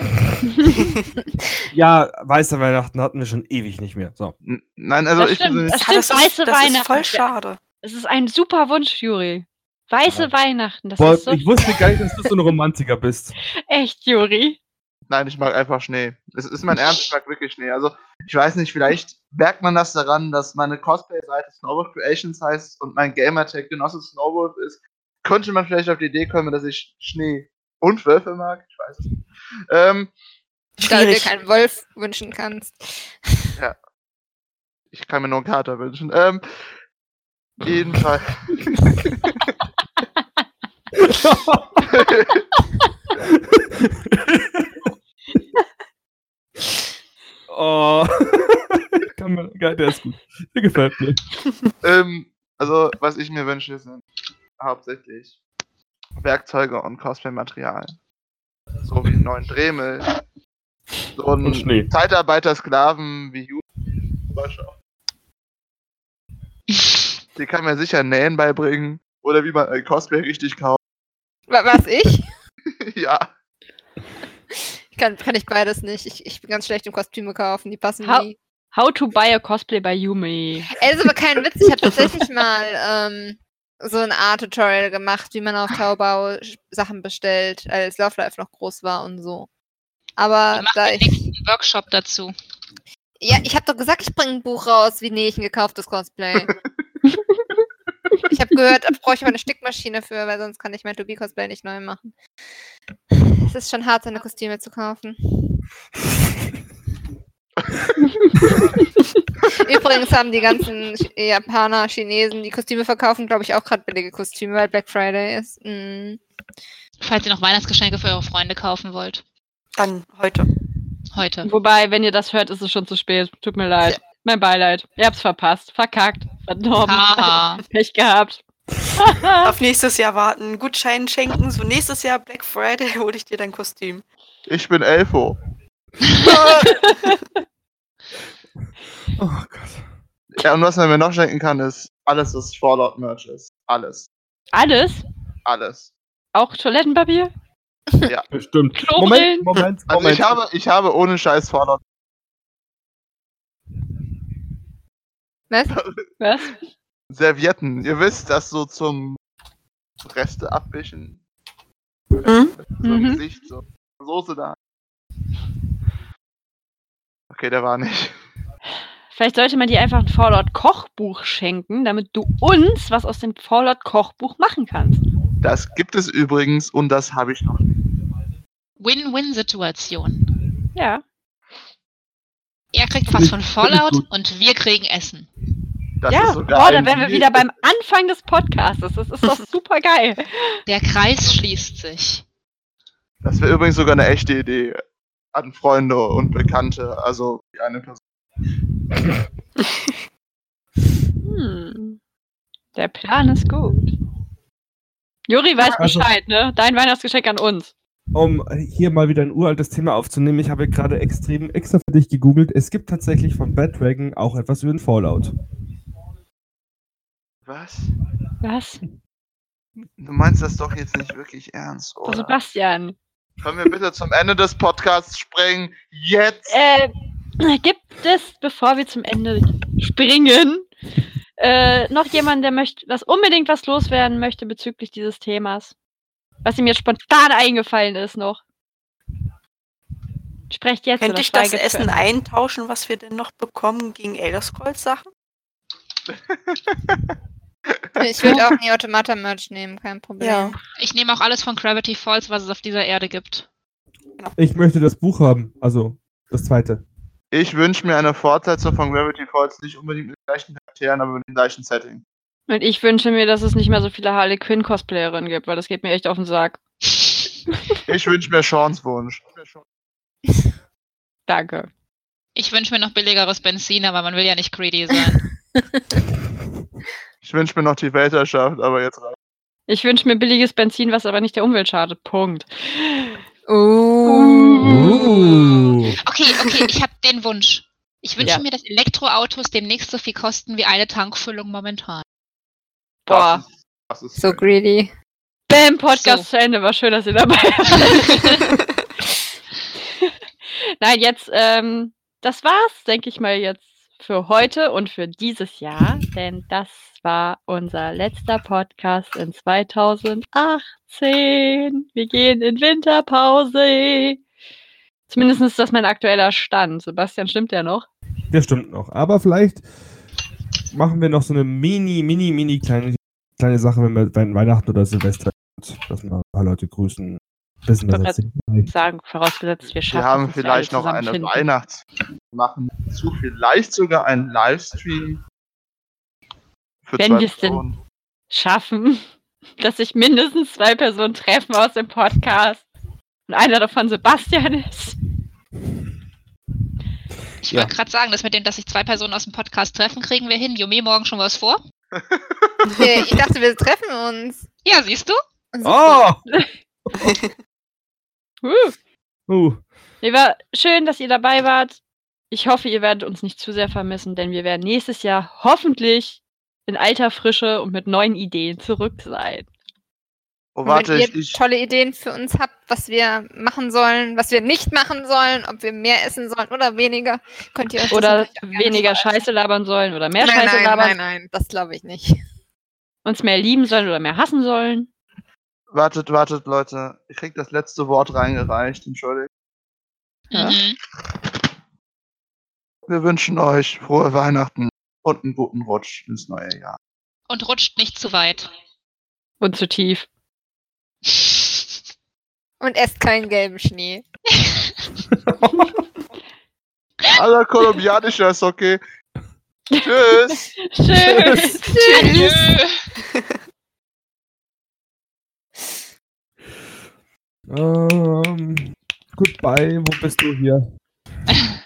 <laughs> Ja, weiße Weihnachten hatten wir schon ewig nicht mehr. So. Nein, also Das ich stimmt, persönlich- das stimmt, das weiße ist, das ist Weihnachten. voll schade. Das ist ein super Wunsch, Juri. Weiße Ja. Weihnachten, das Boah, ist so ich wusste gar nicht, dass du so ein Romantiker bist. <laughs> echt, Juri. Nein, ich mag einfach Schnee. Es ist mein Ernst, ich mag wirklich Schnee. Also, ich weiß nicht, vielleicht merkt man das daran, dass meine Cosplay-Seite Snowboard Creations heißt und mein Gamertag Genosse Snowboard ist. Könnte man vielleicht auf die Idee kommen, dass ich Schnee und Wölfe mag? Ich weiß es nicht. Ähm, Da du dir keinen Wolf wünschen kannst. ich kann mir nur einen Kater wünschen. Ähm, jedenfalls. <laughs> oh. <laughs> Kann man, geil, der ist gut. Der gefällt mir. ähm, also, was ich mir wünsche, sind hauptsächlich Werkzeuge und Cosplay-Material. So wie einen neuen Dremel. So Und einen Schnee. Zeitarbeiter-Sklaven wie Ju. Die kann mir sicher Nähen beibringen. Oder wie man ein Cosplay richtig kauft. Wa- Was, ich? <laughs> ja. Kann, kann ich beides nicht. Ich, ich bin ganz schlecht im Kostüme kaufen, die passen Ha- nie. How to buy a cosplay by Yumi. Ey, ist aber kein Witz. Ich habe tatsächlich mal ähm, so eine Art Tutorial gemacht, wie man auf Taobao Sch- Sachen bestellt, als Love Life noch groß war und so. Aber Wir machen da den ich. nächsten Workshop dazu. Ja, ich habe doch gesagt, ich bringe ein Buch raus, wie nähe ich ein gekauftes Cosplay. <laughs> ich habe gehört, da brauche ich aber eine Stickmaschine für, weil sonst kann ich mein 2B-Cosplay nicht neu machen. Es ist schon hart, seine Kostüme zu kaufen. <laughs> Übrigens haben die ganzen Japaner, Chinesen, die Kostüme verkaufen, glaube ich, auch gerade billige Kostüme, weil Black Friday ist. Mm. Falls ihr noch Weihnachtsgeschenke für eure Freunde kaufen wollt. Dann heute. Heute. Wobei, wenn ihr das hört, ist es schon zu spät. Tut mir leid. Mein Beileid. Ihr habt's verpasst. Verkackt. Verdorben. Haha. <laughs> Pech gehabt. <laughs> Auf nächstes Jahr warten, Gutschein schenken. So nächstes Jahr Black Friday hole ich dir dein Kostüm. Ich bin Elfo. <laughs> Oh Gott. Ja, und was man mir noch schenken kann, ist alles, was Fallout-Merch ist. Alles. Alles? Alles. Auch Toilettenpapier? Bestimmt. <laughs> Klobrillen? Moment, Moment, Also Moment. ich habe, ich habe ohne Scheiß Fallout. Was? <laughs> Was? Servietten. Ihr wisst, das so zum Reste abwischen. Mhm. So Mhm. Gesicht, so Soße da. Okay, der war nicht. Vielleicht sollte man dir einfach ein Fallout-Kochbuch schenken, damit du uns was aus dem Fallout-Kochbuch machen kannst. Das gibt es übrigens und das habe ich noch. Win-Win-Situation. Ja. Er kriegt was von Fallout und wir kriegen Essen. Das ja, ist sogar boah, da ein wären wir wieder beim Anfang des Podcasts. Das ist doch <laughs> super geil. Der Kreis schließt sich. Das wäre übrigens sogar eine echte Idee an Freunde und Bekannte, also die eine Person. Hm. Der Plan ist gut. Juri weiß Also- Bescheid, ne? Dein Weihnachtsgeschenk an uns. Um hier mal wieder ein uraltes Thema aufzunehmen, ich habe gerade extrem extra für dich gegoogelt. Es gibt tatsächlich von Bad Dragon auch etwas über den Fallout. Was? Was? Du meinst das doch jetzt nicht wirklich ernst, oder? Sebastian. Können wir bitte zum Ende des Podcasts springen? Jetzt! Äh, gibt es, bevor wir zum Ende springen, äh, noch jemanden, der möchte, was unbedingt was loswerden möchte bezüglich dieses Themas? Was ihm jetzt spontan eingefallen ist noch. Sprecht jetzt Könnte ich das Essen eintauschen, was wir denn noch bekommen gegen Elder Scrolls Sachen? <laughs> <laughs> Ich würde auch nie Automata-Merch nehmen, kein Problem. Ja. Ich nehme auch alles von Gravity Falls, was es auf dieser Erde gibt. Ich möchte das Buch haben, also das zweite. Ich wünsche mir eine Fortsetzung von Gravity Falls, nicht unbedingt mit den gleichen Charakteren, aber mit dem gleichen Setting. Und ich wünsche mir, dass es nicht mehr so viele Harley Quinn Cosplayerinnen gibt, weil das geht mir echt auf den Sack. <laughs> Ich wünsche mir Seans Wunsch. <laughs> Danke. Ich wünsche mir noch billigeres Benzin, aber man will ja nicht greedy sein. Ich wünsche mir noch die Weltherrschaft, aber jetzt reicht. Ich wünsche mir billiges Benzin, was aber nicht der Umwelt schadet. Punkt. Uh. Uh. Okay, okay, ich habe den Wunsch. Ich wünsche Ja. mir, dass Elektroautos demnächst so viel kosten wie eine Tankfüllung momentan. Boah. Das ist, das ist So greedy. Bam, Podcast So. zu Ende. War schön, dass ihr dabei <laughs> wart. <laughs> Nein, jetzt, ähm, das war's, denke ich mal, jetzt für heute und für dieses Jahr, denn das war unser letzter Podcast in 2018. Wir gehen in Winterpause. Zumindest ist das mein aktueller Stand. Sebastian, stimmt der noch? Der stimmt noch. Aber vielleicht machen wir noch so eine mini, mini, mini kleine, kleine Sache, wenn wir Weihnachten oder Silvester dass wir ein paar Leute grüßen. Wissen, Ich das nicht Sagen, vorausgesetzt, wir schaffen wir haben es, wir vielleicht noch eine zusammenfinden. Weihnachts. Wir machen zu vielleicht sogar einen Livestream. Für Wenn zwei wir's denn- schaffen, <laughs> dass sich mindestens zwei Personen treffen aus dem Podcast und einer davon Sebastian ist. Ich Ja. wollte gerade sagen, dass mit dem, dass sich zwei Personen aus dem Podcast treffen, kriegen wir hin. Jumi, morgen schon was vor? Okay, ich dachte, wir treffen uns. Ja, siehst du? Oh! <laughs> Uh. Uh. Nee, war schön, dass ihr dabei wart. Ich hoffe, ihr werdet uns nicht zu sehr vermissen, denn wir werden nächstes Jahr hoffentlich in alter Frische und mit neuen Ideen zurück sein. Oh, Und warte, wenn ihr ich, tolle Ideen für uns habt, was wir machen sollen, was wir nicht machen sollen, ob wir mehr essen sollen oder weniger, könnt ihr uns das Oder weniger. Scheiße labern sollen oder mehr nein, Scheiße nein, labern, nein, nein, das glaube ich nicht. uns mehr lieben sollen oder mehr hassen sollen. Wartet, wartet, Leute. Ich krieg das letzte Wort reingereicht, entschuldigt. Ja. Mhm. Wir wünschen euch frohe Weihnachten und einen guten Rutsch ins neue Jahr. Und rutscht nicht zu weit. Und zu tief. <laughs> Und esst keinen gelben Schnee. <laughs> Aller kolumbianischer ist okay. <laughs> Tschüss. Tschüss. Tschüss. Ähm, goodbye, wo bist du hier? <laughs>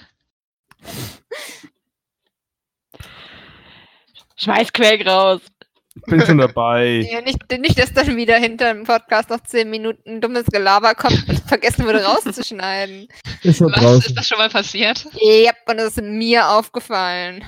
Schmeiß Quäk raus. Ich bin schon dabei. <laughs> Ja, nicht, nicht, dass dann wieder hinter dem Podcast noch 10 Minuten dummes Gelaber kommt und vergessen wurde rauszuschneiden. Ist schon Was? Ist das schon mal passiert? Ja, und das ist mir aufgefallen.